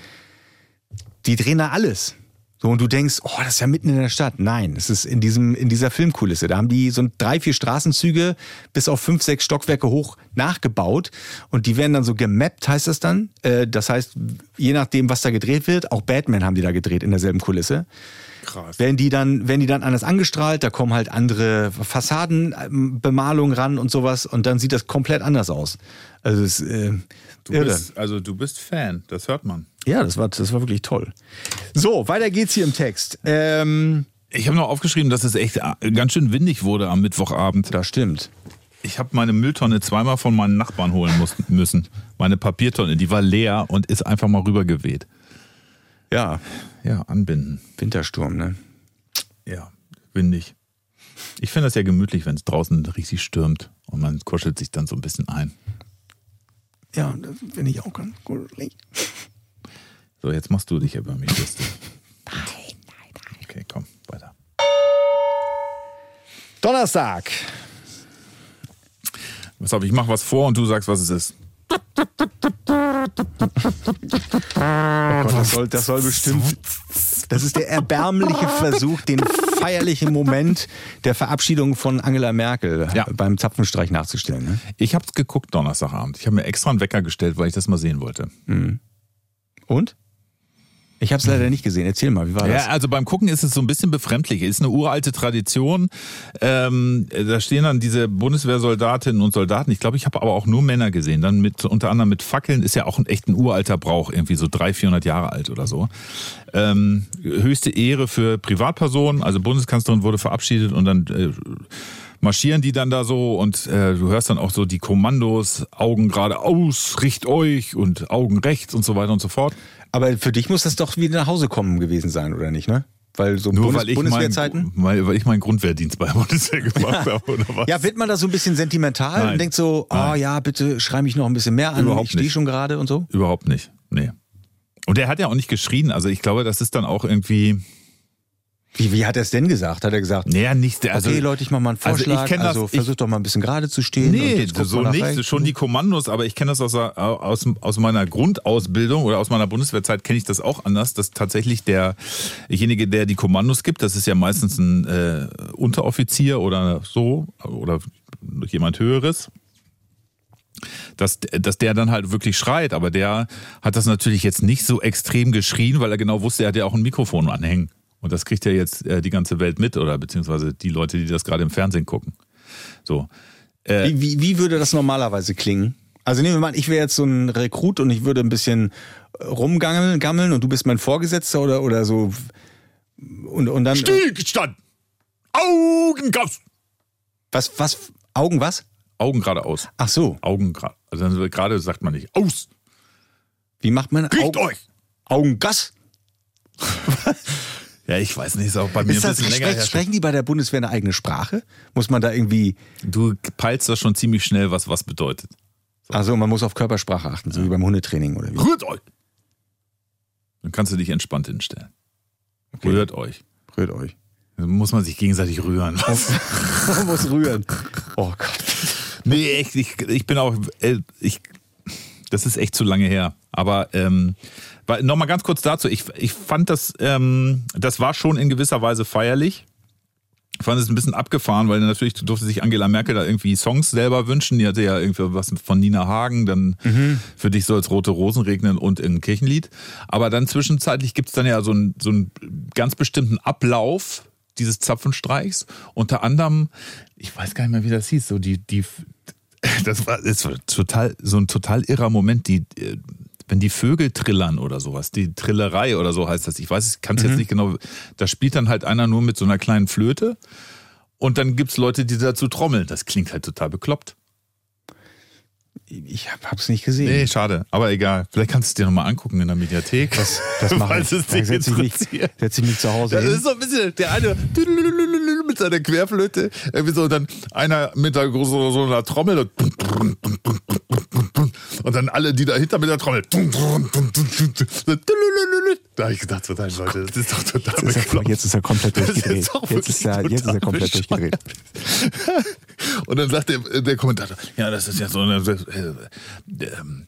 Speaker 2: die drehen da alles. So, und du denkst, oh, das ist ja mitten in der Stadt. Nein, es ist in diesem, in dieser Filmkulisse. Da haben die so drei, vier Straßenzüge bis auf fünf, sechs Stockwerke hoch nachgebaut. Und die werden dann so gemappt, heißt das dann. Äh, Das heißt, je nachdem, was da gedreht wird, auch Batman haben die da gedreht in derselben Kulisse.
Speaker 1: Krass.
Speaker 2: Werden die dann, werden die dann anders angestrahlt, da kommen halt andere Fassadenbemalungen ran und sowas und dann sieht das komplett anders aus. Also es, äh,
Speaker 1: Du
Speaker 2: irre.
Speaker 1: bist, also du bist Fan, das hört man.
Speaker 2: Ja, das war, das war wirklich toll. So, weiter geht's hier im Text. Ähm,
Speaker 1: Ich habe noch aufgeschrieben, dass es echt äh, ganz schön windig wurde am Mittwochabend.
Speaker 2: das stimmt.
Speaker 1: Ich habe meine Mülltonne zweimal von meinen Nachbarn holen müssen. Meine Papiertonne, die war leer und ist einfach mal rübergeweht.
Speaker 2: Ja,
Speaker 1: Ja, anbinden.
Speaker 2: Wintersturm, ne?
Speaker 1: Ja, windig. Ich finde das ja gemütlich, wenn es draußen richtig stürmt und man kuschelt sich dann so ein bisschen ein.
Speaker 2: Ja, das finde ich auch ganz kuschelig.
Speaker 1: So, jetzt machst du dich über mich lustig. Nein, nein, nein. Okay, komm, weiter.
Speaker 2: Donnerstag.
Speaker 1: Pass auf, ich mach was vor und du sagst, was es ist.
Speaker 2: Oh Gott, das soll, das soll bestimmt. Das ist der erbärmliche Versuch, den feierlichen Moment der Verabschiedung von Angela Merkel
Speaker 1: Ja.
Speaker 2: beim Zapfenstreich nachzustellen. Ne?
Speaker 1: Ich hab's geguckt Donnerstagabend. Ich habe mir extra einen Wecker gestellt, weil ich das mal sehen wollte.
Speaker 2: Und? Ich habe es leider nicht gesehen. Erzähl mal, wie war das?
Speaker 1: Ja, also beim Gucken ist es so ein bisschen befremdlich. Es ist eine uralte Tradition. Ähm, da stehen dann diese Bundeswehrsoldatinnen und Soldaten. Ich glaube, ich habe aber auch nur Männer gesehen. Dann mit unter anderem mit Fackeln ist ja auch ein echt ein uralter Brauch, irgendwie so 300, 400 Jahre alt oder so. Ähm, höchste Ehre für Privatpersonen. Also Bundeskanzlerin wurde verabschiedet und dann äh, marschieren die dann da so und äh, du hörst dann auch so die Kommandos, Augen geradeaus, richt euch und Augen rechts und so weiter und so fort.
Speaker 2: Aber für dich muss das doch wieder nach Hause kommen gewesen sein, oder nicht, ne? Weil so
Speaker 1: Nur
Speaker 2: Bundes
Speaker 1: weil ich,
Speaker 2: Bundeswehrzeiten.
Speaker 1: mein, weil ich meinen Grundwehrdienst bei der Bundeswehr gemacht habe, oder was?
Speaker 2: Ja, wird man da so ein bisschen sentimental
Speaker 1: Nein.
Speaker 2: und denkt so, ah
Speaker 1: Nein.
Speaker 2: ja, bitte schrei mich noch ein bisschen mehr an,
Speaker 1: Überhaupt
Speaker 2: ich stehe schon gerade und so?
Speaker 1: Überhaupt nicht. Nee. Und er hat ja auch nicht geschrien. Also ich glaube, das ist dann auch irgendwie.
Speaker 2: Wie, wie hat er es denn gesagt? Hat er gesagt,
Speaker 1: Naja, nicht. Also,
Speaker 2: okay Leute, ich mach mal einen
Speaker 1: also ich
Speaker 2: Vorschlag,
Speaker 1: das-
Speaker 2: also
Speaker 1: ich-
Speaker 2: versucht doch mal ein bisschen gerade zu stehen.
Speaker 1: Nee, so nicht.
Speaker 2: rechts.
Speaker 1: Schon die Kommandos, aber ich kenne das aus, aus, aus meiner Grundausbildung oder aus meiner Bundeswehrzeit kenne ich das auch anders, dass tatsächlich derjenige, der die Kommandos gibt, das ist ja meistens ein äh, Unteroffizier oder so oder jemand Höheres, dass, dass der dann halt wirklich schreit, aber der hat das natürlich jetzt nicht so extrem geschrien, weil er genau wusste, er hat ja auch ein Mikrofon anhängen. Und das kriegt ja jetzt äh, die ganze Welt mit oder beziehungsweise die Leute, die das gerade im Fernsehen gucken. So. Äh,
Speaker 2: Wie, wie, wie würde das normalerweise klingen? Also nehmen wir mal an, ich wäre jetzt so ein Rekrut und ich würde ein bisschen rumgammeln gammeln und du bist mein Vorgesetzter oder, oder so. Und, und dann.
Speaker 1: Stillstand! Augen!
Speaker 2: Was, was, Augen was?
Speaker 1: Augen geradeaus.
Speaker 2: Ach so.
Speaker 1: Augen gerade. Also gerade sagt man nicht aus.
Speaker 2: Wie macht man Augen,
Speaker 1: euch!
Speaker 2: Augengas?
Speaker 1: Ja, ich weiß nicht, ist auch bei mir
Speaker 2: Ist
Speaker 1: ein
Speaker 2: das,
Speaker 1: bisschen länger
Speaker 2: sprech,
Speaker 1: her.
Speaker 2: sprechen die bei der Bundeswehr eine eigene Sprache? Muss man da irgendwie.
Speaker 1: Du peilst das schon ziemlich schnell, was was bedeutet.
Speaker 2: Also man muss auf Körpersprache achten, so wie beim Hundetraining oder wie?
Speaker 1: Rührt euch! Dann kannst du dich entspannt hinstellen. Rührt euch.
Speaker 2: Rührt euch.
Speaker 1: Dann muss man sich gegenseitig rühren.
Speaker 2: Man muss rühren. Oh Gott.
Speaker 1: Nee, echt, ich, ich bin auch, äh, ich, das ist echt zu lange her. Aber ähm, nochmal ganz kurz dazu, ich, ich fand das, ähm, das war schon in gewisser Weise feierlich. Ich fand es ein bisschen abgefahren, weil natürlich durfte sich Angela Merkel da irgendwie Songs selber wünschen. Die hatte ja irgendwie was von Nina Hagen, dann für dich soll es rote Rosen regnen und ein Kirchenlied. Aber dann zwischenzeitlich gibt's dann ja so einen, so einen ganz bestimmten Ablauf dieses Zapfenstreichs. Unter anderem, ich weiß gar nicht mehr, wie das hieß, so die, die, das war, das war total, so ein total irrer Moment, die, äh, wenn die Vögel trillern oder sowas, die Trillerei oder so heißt das. Ich weiß, ich kann es jetzt nicht genau. Da spielt dann halt einer nur mit so einer kleinen Flöte und dann gibt's Leute, die dazu trommeln. Das klingt halt total bekloppt.
Speaker 2: Ich hab, hab's nicht gesehen.
Speaker 1: Nee, schade, aber egal. Vielleicht kannst du es dir nochmal angucken in der Mediathek.
Speaker 2: Das, das mache ich.
Speaker 1: es dich
Speaker 2: setze ich, mich, setz ich mich zu Hause
Speaker 1: Das
Speaker 2: hin.
Speaker 1: ist so ein bisschen der eine mit seiner Querflöte, irgendwie so, dann einer mit der, so, so einer Trommel und dann alle, die dahinter mit der Trommel. Da habe ich gedacht, so, nein, Leute, das ist doch total
Speaker 2: Jetzt ist, er, jetzt ist er komplett durchgedreht.
Speaker 1: ist
Speaker 2: Jetzt ist, er, jetzt ist er komplett durchgedreht.
Speaker 1: Und dann sagt der, der Kommentator, ja, das ist ja so eine, äh, ähm,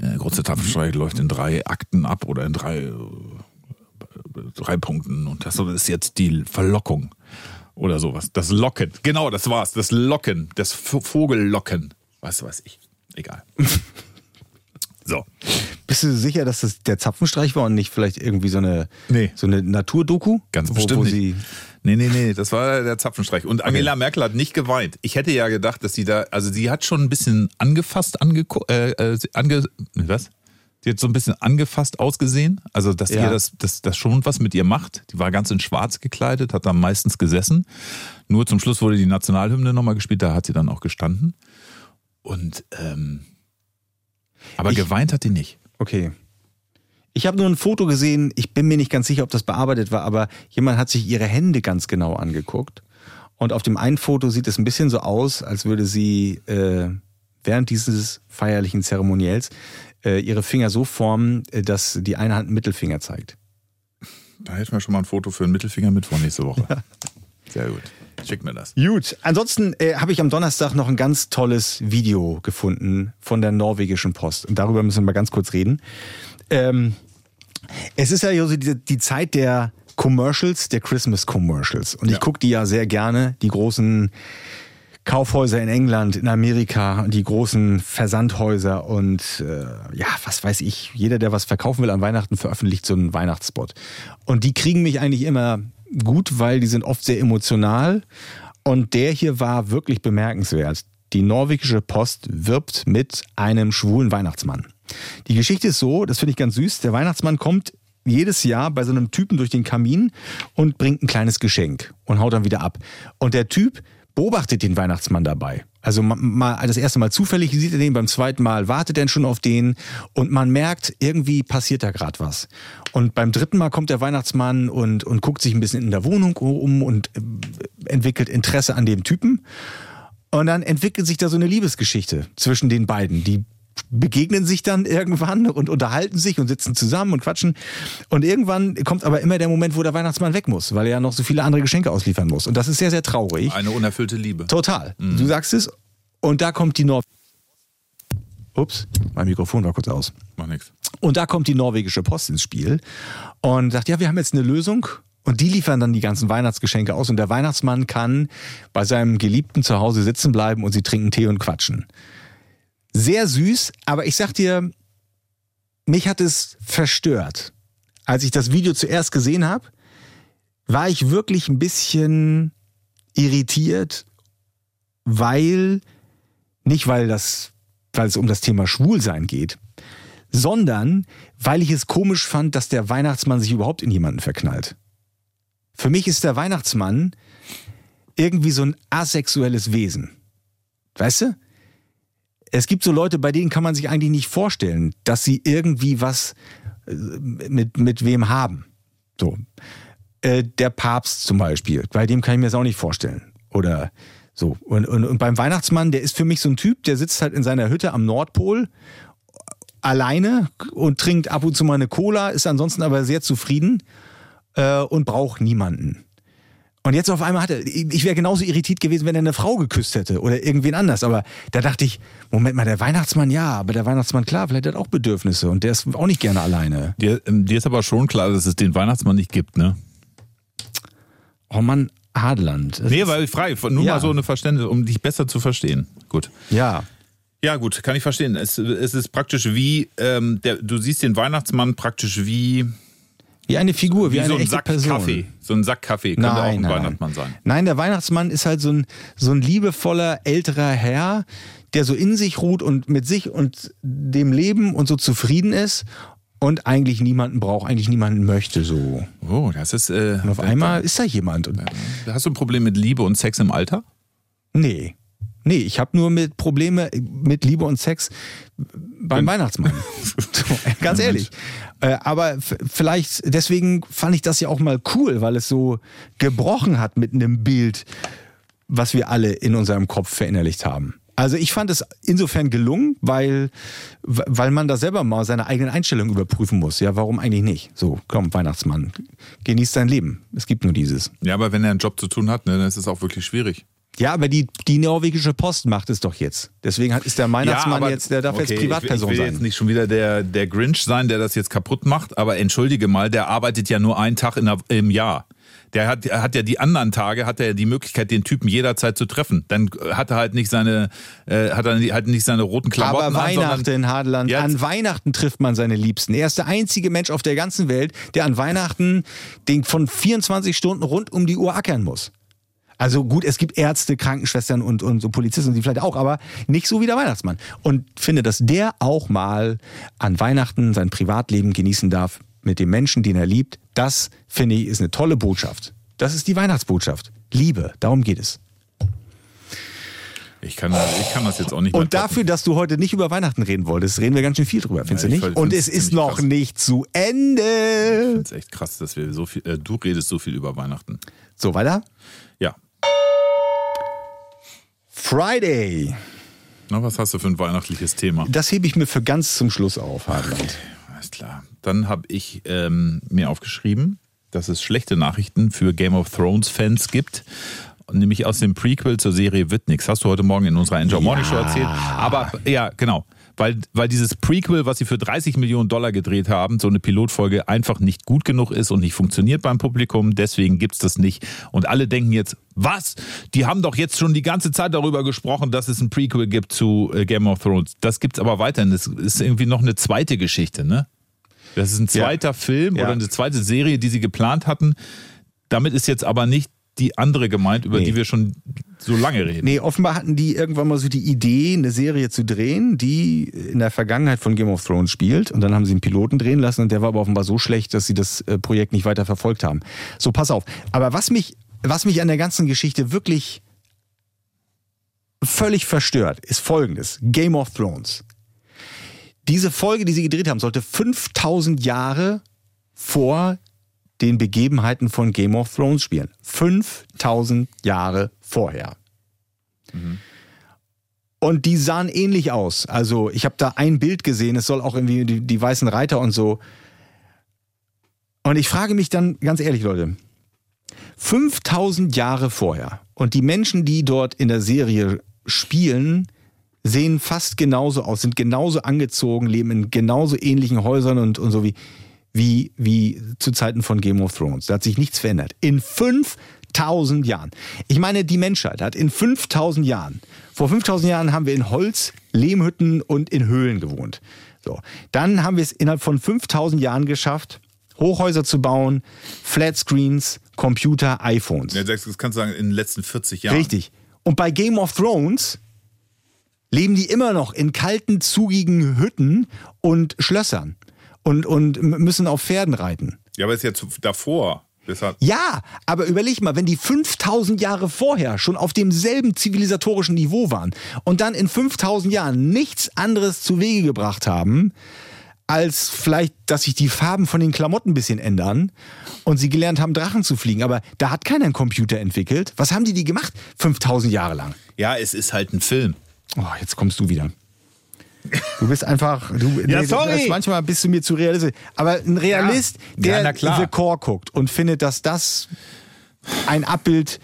Speaker 1: äh, große Tapfenstreich läuft in drei Akten ab oder in drei, äh, drei Punkten und das ist jetzt die Verlockung oder sowas. Das Locken, genau, das war's, das Locken, das Vogellocken, was weiß ich, egal. So,
Speaker 2: Bist du sicher, dass das der Zapfenstreich war und nicht vielleicht irgendwie so eine,
Speaker 1: Nee.
Speaker 2: so eine Naturdoku?
Speaker 1: Ganz
Speaker 2: wo,
Speaker 1: bestimmt
Speaker 2: wo
Speaker 1: nicht. Nee, nee, nee, das war der Zapfenstreich. Und Angela Merkel hat nicht geweint. Ich hätte ja gedacht, dass sie da, also sie hat schon ein bisschen angefasst, angeko äh, äh, ange, was? Die hat so ein bisschen angefasst ausgesehen. Also, dass
Speaker 2: Ja.
Speaker 1: ihr das, das, das schon was mit ihr macht. Die war ganz in schwarz gekleidet, hat da meistens gesessen. Nur zum Schluss wurde die Nationalhymne nochmal gespielt, da hat sie dann auch gestanden. Und, ähm, aber
Speaker 2: Ich-
Speaker 1: geweint hat die nicht.
Speaker 2: Okay. Ich habe nur ein Foto gesehen, ich bin mir nicht ganz sicher, ob das bearbeitet war, aber jemand hat sich ihre Hände ganz genau angeguckt. Und auf dem einen Foto sieht es ein bisschen so aus, als würde sie äh, während dieses feierlichen Zeremoniells äh, ihre Finger so formen, äh, dass die eine Hand einen Mittelfinger zeigt.
Speaker 1: Da hätten wir schon mal ein Foto für einen Mittelfinger mit vor nächste Woche. Sehr gut. Schick mir das.
Speaker 2: Gut. Ansonsten äh, habe ich am Donnerstag noch ein ganz tolles Video gefunden von der norwegischen Post. Und darüber müssen wir mal ganz kurz reden. Ähm, es ist ja so die, die Zeit der Commercials, der Christmas Commercials. Und ich
Speaker 1: Ja.
Speaker 2: gucke die ja sehr gerne, die großen Kaufhäuser in England, in Amerika, die großen Versandhäuser und äh, ja, was weiß ich, jeder, der was verkaufen will an Weihnachten, veröffentlicht so einen Weihnachtsspot. Und die kriegen mich eigentlich immer gut, weil die sind oft sehr emotional. Und der hier war wirklich bemerkenswert. Die norwegische Post wirbt mit einem schwulen Weihnachtsmann. Die Geschichte ist so, das finde ich ganz süß, der Weihnachtsmann kommt jedes Jahr bei so einem Typen durch den Kamin und bringt ein kleines Geschenk und haut dann wieder ab. Und der Typ beobachtet den Weihnachtsmann dabei. Also ma- mal das erste Mal zufällig sieht er den, beim zweiten Mal wartet er schon auf den und man merkt, irgendwie passiert da gerade was. Und beim dritten Mal kommt der Weihnachtsmann und, und guckt sich ein bisschen in der Wohnung um und äh, entwickelt Interesse an dem Typen. Und dann entwickelt sich da so eine Liebesgeschichte zwischen den beiden. Die begegnen sich dann irgendwann und unterhalten sich und sitzen zusammen und quatschen. Und irgendwann kommt aber immer der Moment, wo der Weihnachtsmann weg muss, weil er ja noch so viele andere Geschenke ausliefern muss. Und das ist sehr, sehr traurig.
Speaker 1: Eine unerfüllte Liebe.
Speaker 2: Total. Du sagst es. Und da kommt die Nor... Ups, mein Mikrofon war kurz aus.
Speaker 1: Mach nix.
Speaker 2: Und da kommt die norwegische Post ins Spiel und sagt, ja, wir haben jetzt eine Lösung. Und die liefern dann die ganzen Weihnachtsgeschenke aus und der Weihnachtsmann kann bei seinem Geliebten zu Hause sitzen bleiben und sie trinken Tee und quatschen. Sehr süß, aber ich sag dir, mich hat es verstört. Als ich das Video zuerst gesehen habe, war ich wirklich ein bisschen irritiert, weil, nicht weil das, weil es um das Thema Schwulsein geht, sondern weil ich es komisch fand, dass der Weihnachtsmann sich überhaupt in jemanden verknallt. Für mich ist der Weihnachtsmann irgendwie so ein asexuelles Wesen. Weißt du? Es gibt so Leute, bei denen kann man sich eigentlich nicht vorstellen, dass sie irgendwie was äh, mit, mit wem haben. So. Äh, der Papst zum Beispiel, bei dem kann ich mir das auch nicht vorstellen. Oder so. Und, und, und beim Weihnachtsmann, der ist für mich so ein Typ, der sitzt halt in seiner Hütte am Nordpol alleine und trinkt ab und zu mal eine Cola, ist ansonsten aber sehr zufrieden äh, und braucht niemanden. Und jetzt auf einmal hat er, ich wäre genauso irritiert gewesen, wenn er eine Frau geküsst hätte oder irgendwen anders. Aber da dachte ich, Moment mal, der Weihnachtsmann ja, aber der Weihnachtsmann klar, vielleicht hat er auch Bedürfnisse und der ist auch nicht gerne alleine.
Speaker 1: Dir, ähm, dir ist aber schon klar, dass es den Weihnachtsmann nicht gibt, ne?
Speaker 2: Oh Mann, Adland. Das
Speaker 1: Nee, weil frei, nur
Speaker 2: Ja.
Speaker 1: mal so eine Verständnis, um dich besser zu verstehen. Gut.
Speaker 2: Ja.
Speaker 1: Ja, gut, kann ich verstehen. Es, es ist praktisch wie, ähm, der, du siehst den Weihnachtsmann praktisch wie,
Speaker 2: Wie eine Figur, wie,
Speaker 1: wie
Speaker 2: eine
Speaker 1: so ein
Speaker 2: echte
Speaker 1: Sack
Speaker 2: Person.
Speaker 1: Kaffee. So ein Sack Kaffee könnte auch ein Weihnachtsmann sein.
Speaker 2: Nein, der Weihnachtsmann ist halt so ein, so ein liebevoller älterer Herr, der so in sich ruht und mit sich und dem Leben und so zufrieden ist und eigentlich niemanden braucht, eigentlich niemanden möchte so.
Speaker 1: Oh, das ist. Äh,
Speaker 2: Und auf einmal ist da jemand. Und,
Speaker 1: Hast du ein Problem mit Liebe und Sex im Alter?
Speaker 2: nee. Nee, ich habe nur mit Probleme mit Liebe und Sex beim Weihnachtsmann. ganz ehrlich. Äh, aber vielleicht, deswegen fand ich das ja auch mal cool, weil es so gebrochen hat mit einem Bild, was wir alle in unserem Kopf verinnerlicht haben. Also ich fand es insofern gelungen, weil, weil man da selber mal seine eigenen Einstellungen überprüfen muss. Ja, warum eigentlich nicht? So, komm, Weihnachtsmann, genieß dein Leben. Es gibt nur dieses.
Speaker 1: Ja, aber wenn er einen Job zu tun hat, ne, dann ist es auch wirklich schwierig.
Speaker 2: Ja, aber die, die norwegische Post macht es doch jetzt. Deswegen hat, ist der Weihnachtsmann
Speaker 1: aber-
Speaker 2: jetzt, der darf
Speaker 1: okay,
Speaker 2: jetzt Privatperson
Speaker 1: ich, ich will
Speaker 2: sein.
Speaker 1: jetzt nicht schon wieder der, der Grinch sein, der das jetzt kaputt macht, aber entschuldige mal, der arbeitet ja nur einen Tag in der, im Jahr. Der hat, hat ja die anderen Tage, hat er ja die Möglichkeit, den Typen jederzeit zu treffen. Dann hat er halt nicht seine, äh, hat er halt nicht seine roten Klamotten
Speaker 2: Aber
Speaker 1: an, sondern-
Speaker 2: Weihnachten, Hadeland,
Speaker 1: Ja,
Speaker 2: an Weihnachten trifft man seine Liebsten. Er ist der einzige Mensch auf der ganzen Welt, der an Weihnachten den von 24 Stunden rund um die Uhr ackern muss. Also gut, es gibt Ärzte, Krankenschwestern und, und so Polizisten, die vielleicht auch, aber nicht so wie der Weihnachtsmann. Und finde, dass der auch mal an Weihnachten sein Privatleben genießen darf mit dem Menschen, den er liebt. Das, finde ich, ist eine tolle Botschaft. Das ist die Weihnachtsbotschaft. Liebe, darum geht es.
Speaker 1: Ich kann, ich kann das jetzt auch nicht mehr
Speaker 2: Und dafür, dass du heute nicht über Weihnachten reden wolltest, reden wir ganz schön viel drüber, findest
Speaker 1: Ja,
Speaker 2: du
Speaker 1: ich
Speaker 2: nicht? Und es ist noch
Speaker 1: krass.
Speaker 2: nicht zu Ende.
Speaker 1: Das ist echt krass, dass wir so viel, äh, du redest so viel über Weihnachten.
Speaker 2: So, weiter.
Speaker 1: Ja.
Speaker 2: Friday.
Speaker 1: Na, was hast du für ein weihnachtliches Thema?
Speaker 2: Das hebe ich mir für ganz zum Schluss auf, Hartmut.
Speaker 1: Alles klar. Dann habe ich ähm, mir aufgeschrieben, dass es schlechte Nachrichten für Game of Thrones Fans gibt. Nämlich aus dem Prequel zur Serie wird nix. Hast du heute Morgen in unserer Enjoy Morning Show erzählt. Aber ja, genau. Weil, weil dieses Prequel, was sie für 30 Millionen Dollar gedreht haben, so eine Pilotfolge einfach nicht gut genug ist und nicht funktioniert beim Publikum. Deswegen gibt's das nicht. Und alle denken jetzt, was? Die haben doch jetzt schon die ganze Zeit darüber gesprochen, dass es ein Prequel gibt zu äh, Game of Thrones. Das gibt's aber weiterhin. Das ist irgendwie noch eine zweite Geschichte, ne? Das ist ein
Speaker 2: Ja.
Speaker 1: zweiter Film
Speaker 2: Ja.
Speaker 1: oder eine zweite Serie, die sie geplant hatten. Damit ist jetzt aber nicht die andere gemeint, über
Speaker 2: Nee.
Speaker 1: die wir schon so lange reden.
Speaker 2: Nee, offenbar hatten die irgendwann mal so die Idee, eine Serie zu drehen, die in der Vergangenheit von Game of Thrones spielt. Und dann haben sie einen Piloten drehen lassen und der war aber offenbar so schlecht, dass sie das äh, Projekt nicht weiter verfolgt haben. So, pass auf. Aber was mich, was mich an der ganzen Geschichte wirklich völlig verstört, ist folgendes. Game of Thrones. Diese Folge, die sie gedreht haben, sollte 5000 Jahre vor den Begebenheiten von Game of Thrones spielen. 5000 Jahre vorher. Und die sahen ähnlich aus. Also ich habe da ein Bild gesehen, es soll auch irgendwie die, die weißen Reiter und so. Und ich frage mich dann ganz ehrlich, Leute, 5000 Jahre vorher und die Menschen, die dort in der Serie spielen, sehen fast genauso aus, sind genauso angezogen, leben in genauso ähnlichen Häusern und, und so wie, wie, wie zu Zeiten von Game of Thrones. Da hat sich nichts verändert. In 5000 Jahren. Ich meine, die Menschheit hat in 5000 Jahren, vor 5000 Jahren haben wir in Holz, Lehmhütten und in Höhlen gewohnt. So. Dann haben wir es innerhalb von 5000 Jahren geschafft, Hochhäuser zu bauen, Flatscreens, Computer, iPhones.
Speaker 1: Ja, das kannst du sagen, in den letzten 40 Jahren.
Speaker 2: Richtig. Und bei Game of Thrones leben die immer noch in kalten, zugigen Hütten und Schlössern und, und müssen auf Pferden reiten.
Speaker 1: Ja, aber ist ja zu, davor.
Speaker 2: Ja, aber überleg mal, wenn die 5000 Jahre vorher schon auf demselben zivilisatorischen Niveau waren und dann in 5000 Jahren nichts anderes zu Wege gebracht haben, als vielleicht, dass sich die Farben von den Klamotten ein bisschen ändern und sie gelernt haben, Drachen zu fliegen. Aber da hat keiner einen Computer entwickelt. Was haben die die gemacht? 5000 Jahre lang.
Speaker 1: ja, es ist halt ein Film.
Speaker 2: Oh, jetzt kommst du wieder. Du bist einfach. Du,
Speaker 1: Ja, sorry.
Speaker 2: Das, manchmal bist du mir zu realistisch. Aber ein Realist,
Speaker 1: Ja,
Speaker 2: der
Speaker 1: klar.
Speaker 2: The Core guckt und findet, dass das ein Abbild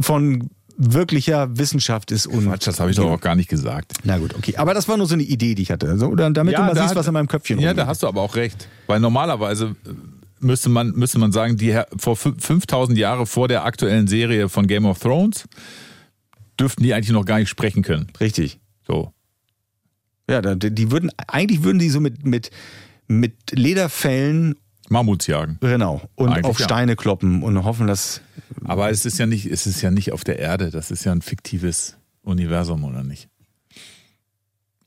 Speaker 2: von wirklicher Wissenschaft ist. Und
Speaker 1: Quatsch, das habe ich doch auch gar nicht gesagt.
Speaker 2: Na gut, okay. Aber das war nur so eine Idee, die ich hatte. So, oder damit du mal siehst,
Speaker 1: hat-
Speaker 2: was in meinem Köpfchen
Speaker 1: Ja,
Speaker 2: rumgeht.
Speaker 1: da hast du aber auch recht. Weil normalerweise äh, müsste man, müsste man sagen, die vor fü- 5000 Jahre vor der aktuellen Serie von Game of Thrones dürften die eigentlich noch gar nicht sprechen können.
Speaker 2: Richtig.
Speaker 1: So.
Speaker 2: Ja, die würden, eigentlich würden die so mit, mit, mit Lederfellen,
Speaker 1: Mammuts jagen.
Speaker 2: genau, und
Speaker 1: Eigentlich
Speaker 2: auf
Speaker 1: ja.
Speaker 2: Steine kloppen und hoffen, dass.
Speaker 1: Aber es ist ja nicht, es ist ja nicht auf der Erde. Das ist ja ein fiktives Universum, oder nicht?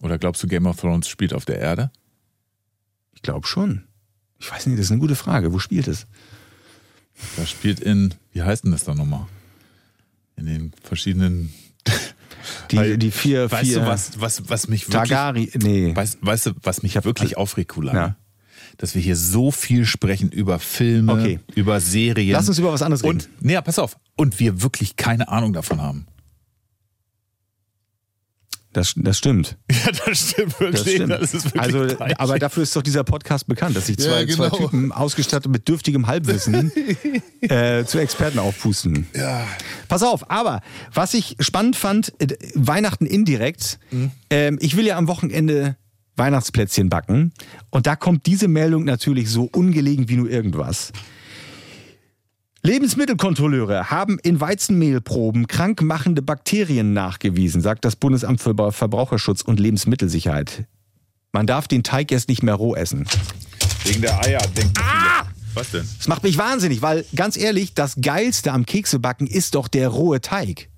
Speaker 1: Oder glaubst du, Game of Thrones spielt auf der Erde?
Speaker 2: Ich glaube schon. Ich weiß nicht, das ist eine gute Frage. Wo spielt es?
Speaker 1: Das spielt in, wie heißt denn das da nochmal? In den verschiedenen.
Speaker 2: Die, die vier,
Speaker 1: Weißt
Speaker 2: vier
Speaker 1: du, was, was, was mich wirklich.
Speaker 2: Targari, nee.
Speaker 1: Weißt, weißt du, was mich wirklich aufregt, Kula?
Speaker 2: Ja.
Speaker 1: Dass wir hier so viel sprechen über Filme,
Speaker 2: Okay.
Speaker 1: über Serien.
Speaker 2: Lass uns über was anderes reden.
Speaker 1: und, nee, ja, pass auf. Und wir wirklich keine Ahnung davon haben.
Speaker 2: Das, das stimmt.
Speaker 1: Ja, das stimmt wirklich.
Speaker 2: Das stimmt.
Speaker 1: Das ist wirklich
Speaker 2: also,
Speaker 1: peinlich.
Speaker 2: aber dafür ist doch dieser Podcast bekannt, dass sich zwei,
Speaker 1: Ja,
Speaker 2: zwei
Speaker 1: genau.
Speaker 2: Typen ausgestattet mit dürftigem Halbwissen äh, zu Experten aufpusten.
Speaker 1: ja.
Speaker 2: Pass auf, aber was ich spannend fand, äh, Weihnachten indirekt.
Speaker 1: Mhm.
Speaker 2: Ähm, ich will ja am Wochenende Weihnachtsplätzchen backen. Und da kommt diese Meldung natürlich so ungelegen wie nur irgendwas. Lebensmittelkontrolleure haben in Weizenmehlproben krankmachende Bakterien nachgewiesen, sagt das Bundesamt für Ver- Verbraucherschutz und Lebensmittelsicherheit. Man darf den Teig erst nicht mehr roh essen.
Speaker 1: Wegen der Eier, denken
Speaker 2: Ah!
Speaker 1: Was denn?
Speaker 2: Das macht mich wahnsinnig, weil ganz ehrlich, das Geilste am Keksebacken ist doch der rohe Teig.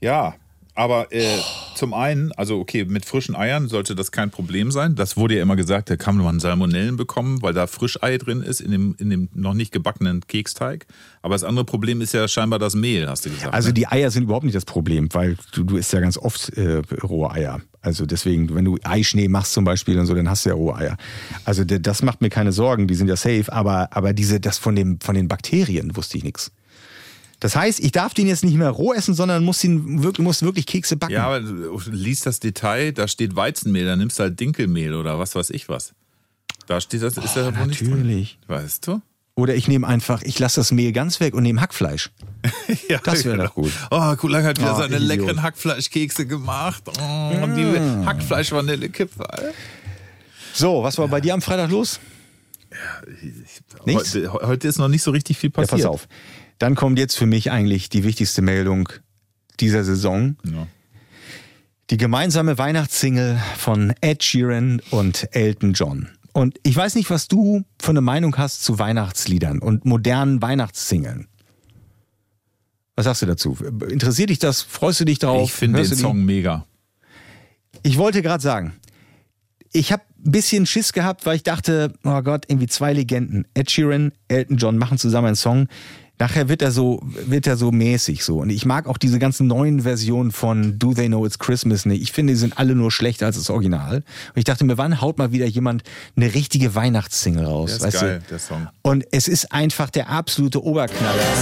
Speaker 1: Ja, aber äh, zum einen, also okay, mit frischen Eiern sollte das kein Problem sein. Das wurde ja immer gesagt, da kann man Salmonellen bekommen, weil da Frischei drin ist in dem, in dem noch nicht gebackenen Keksteig. Aber das andere Problem ist ja scheinbar das Mehl, hast du gesagt.
Speaker 2: Also
Speaker 1: ne?
Speaker 2: die Eier sind überhaupt nicht das Problem, weil du, du isst ja ganz oft äh, rohe Eier. Also deswegen, wenn du Eischnee machst zum Beispiel und so, dann hast du ja rohe Eier. Also das macht mir keine Sorgen, die sind ja safe, aber, aber diese, das von, dem, von den Bakterien wusste ich nichts. Das heißt, ich darf den jetzt nicht mehr roh essen, sondern muss, ihn wirklich, muss wirklich Kekse backen.
Speaker 1: Ja, aber du liest das Detail, da steht Weizenmehl, da nimmst du halt Dinkelmehl oder was weiß ich was. Da steht das, ist da wohl drin.
Speaker 2: natürlich.
Speaker 1: Weißt du?
Speaker 2: Oder ich nehme einfach, ich lasse das Mehl ganz weg und nehme Hackfleisch.
Speaker 1: Ja,
Speaker 2: Das wäre
Speaker 1: genau.
Speaker 2: doch gut.
Speaker 1: Oh, Kulang hat wieder
Speaker 2: Oh,
Speaker 1: seine
Speaker 2: Idiot.
Speaker 1: leckeren Hackfleischkekse gemacht. Oh, und die Hackfleisch-Vanille-Kipferl.
Speaker 2: So, was war bei dir am Freitag los? Nichts?
Speaker 1: Heute, heute ist noch nicht so richtig viel
Speaker 2: Ja,
Speaker 1: passiert.
Speaker 2: pass auf. Dann kommt jetzt für mich eigentlich die wichtigste Meldung dieser Saison.
Speaker 1: Ja.
Speaker 2: Die gemeinsame Weihnachtssingle von Ed Sheeran und Elton John. Und ich weiß nicht, was du für eine Meinung hast zu Weihnachtsliedern und modernen Weihnachtssingeln. Was sagst du dazu? Interessiert dich das? Freust du dich darauf?
Speaker 1: Ich finde den
Speaker 2: du die?
Speaker 1: Song mega.
Speaker 2: Ich wollte gerade sagen, ich habe ein bisschen Schiss gehabt, weil ich dachte, oh Gott, irgendwie zwei Legenden. Ed Sheeran, Elton John machen zusammen einen Song. Nachher wird er so, wird er so mäßig so. Und ich mag auch diese ganzen neuen Versionen von Do They Know It's Christmas nicht. Ich finde, die sind alle nur schlechter als das Original. Und ich dachte mir, wann haut mal wieder jemand eine richtige Weihnachtssingle raus?
Speaker 1: Der ist
Speaker 2: weißt
Speaker 1: geil,
Speaker 2: du?
Speaker 1: der Song.
Speaker 2: Und es ist einfach der absolute Oberknaller. Oh,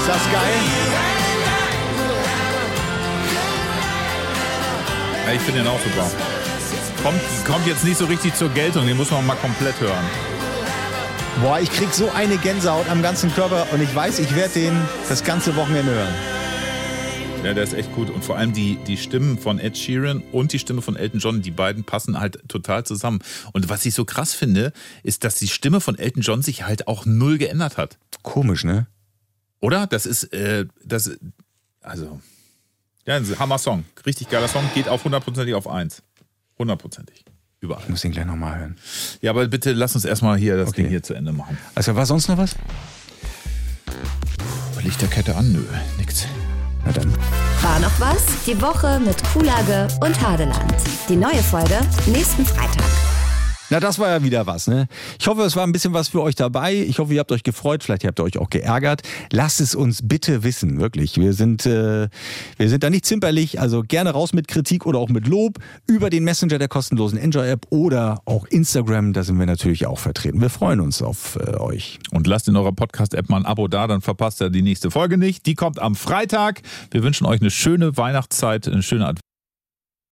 Speaker 2: ist das geil?
Speaker 1: Ich finde den auch super. Kommt, kommt jetzt nicht so richtig zur Geltung, den muss man mal komplett hören.
Speaker 2: Boah, ich krieg so eine Gänsehaut am ganzen Körper und ich weiß, ich werde den das ganze Wochenende hören.
Speaker 1: Ja, der ist echt gut. Und vor allem die, die Stimmen von Ed Sheeran und die Stimme von Elton John, die beiden passen halt total zusammen. Und was ich so krass finde, ist, dass die Stimme von Elton John sich halt auch null geändert hat.
Speaker 2: Komisch, ne?
Speaker 1: Oder? Das ist, äh, das, also, ja, ein Hammer-Song. Richtig geiler Song. Geht auf hundertprozentig auf eins. Hundertprozentig. Überall.
Speaker 2: Ich muss den gleich nochmal hören.
Speaker 1: Ja, aber bitte lass uns erstmal hier das
Speaker 2: Okay.
Speaker 1: Ding hier zu Ende machen.
Speaker 2: Also war sonst noch was?
Speaker 1: Lichterkette an? Nö, nix.
Speaker 2: Na dann.
Speaker 3: War noch was? Die Woche mit Kuhlage und Hadeland. Die neue Folge nächsten Freitag.
Speaker 2: Na, das war ja wieder was, ne? Ich hoffe, es war ein bisschen was für euch dabei. Ich hoffe, ihr habt euch gefreut. Vielleicht habt ihr euch auch geärgert. Lasst es uns bitte wissen, wirklich. Wir sind, äh, wir sind da nicht zimperlich. Also gerne raus mit Kritik oder auch mit Lob über den Messenger der kostenlosen Enjoy-App oder auch Instagram. Da sind wir natürlich auch vertreten. Wir freuen uns auf äh, euch.
Speaker 1: Und lasst in eurer Podcast-App mal ein Abo da, dann verpasst ihr die nächste Folge nicht. Die kommt am Freitag. Wir wünschen euch eine schöne Weihnachtszeit, eine schöne Advent.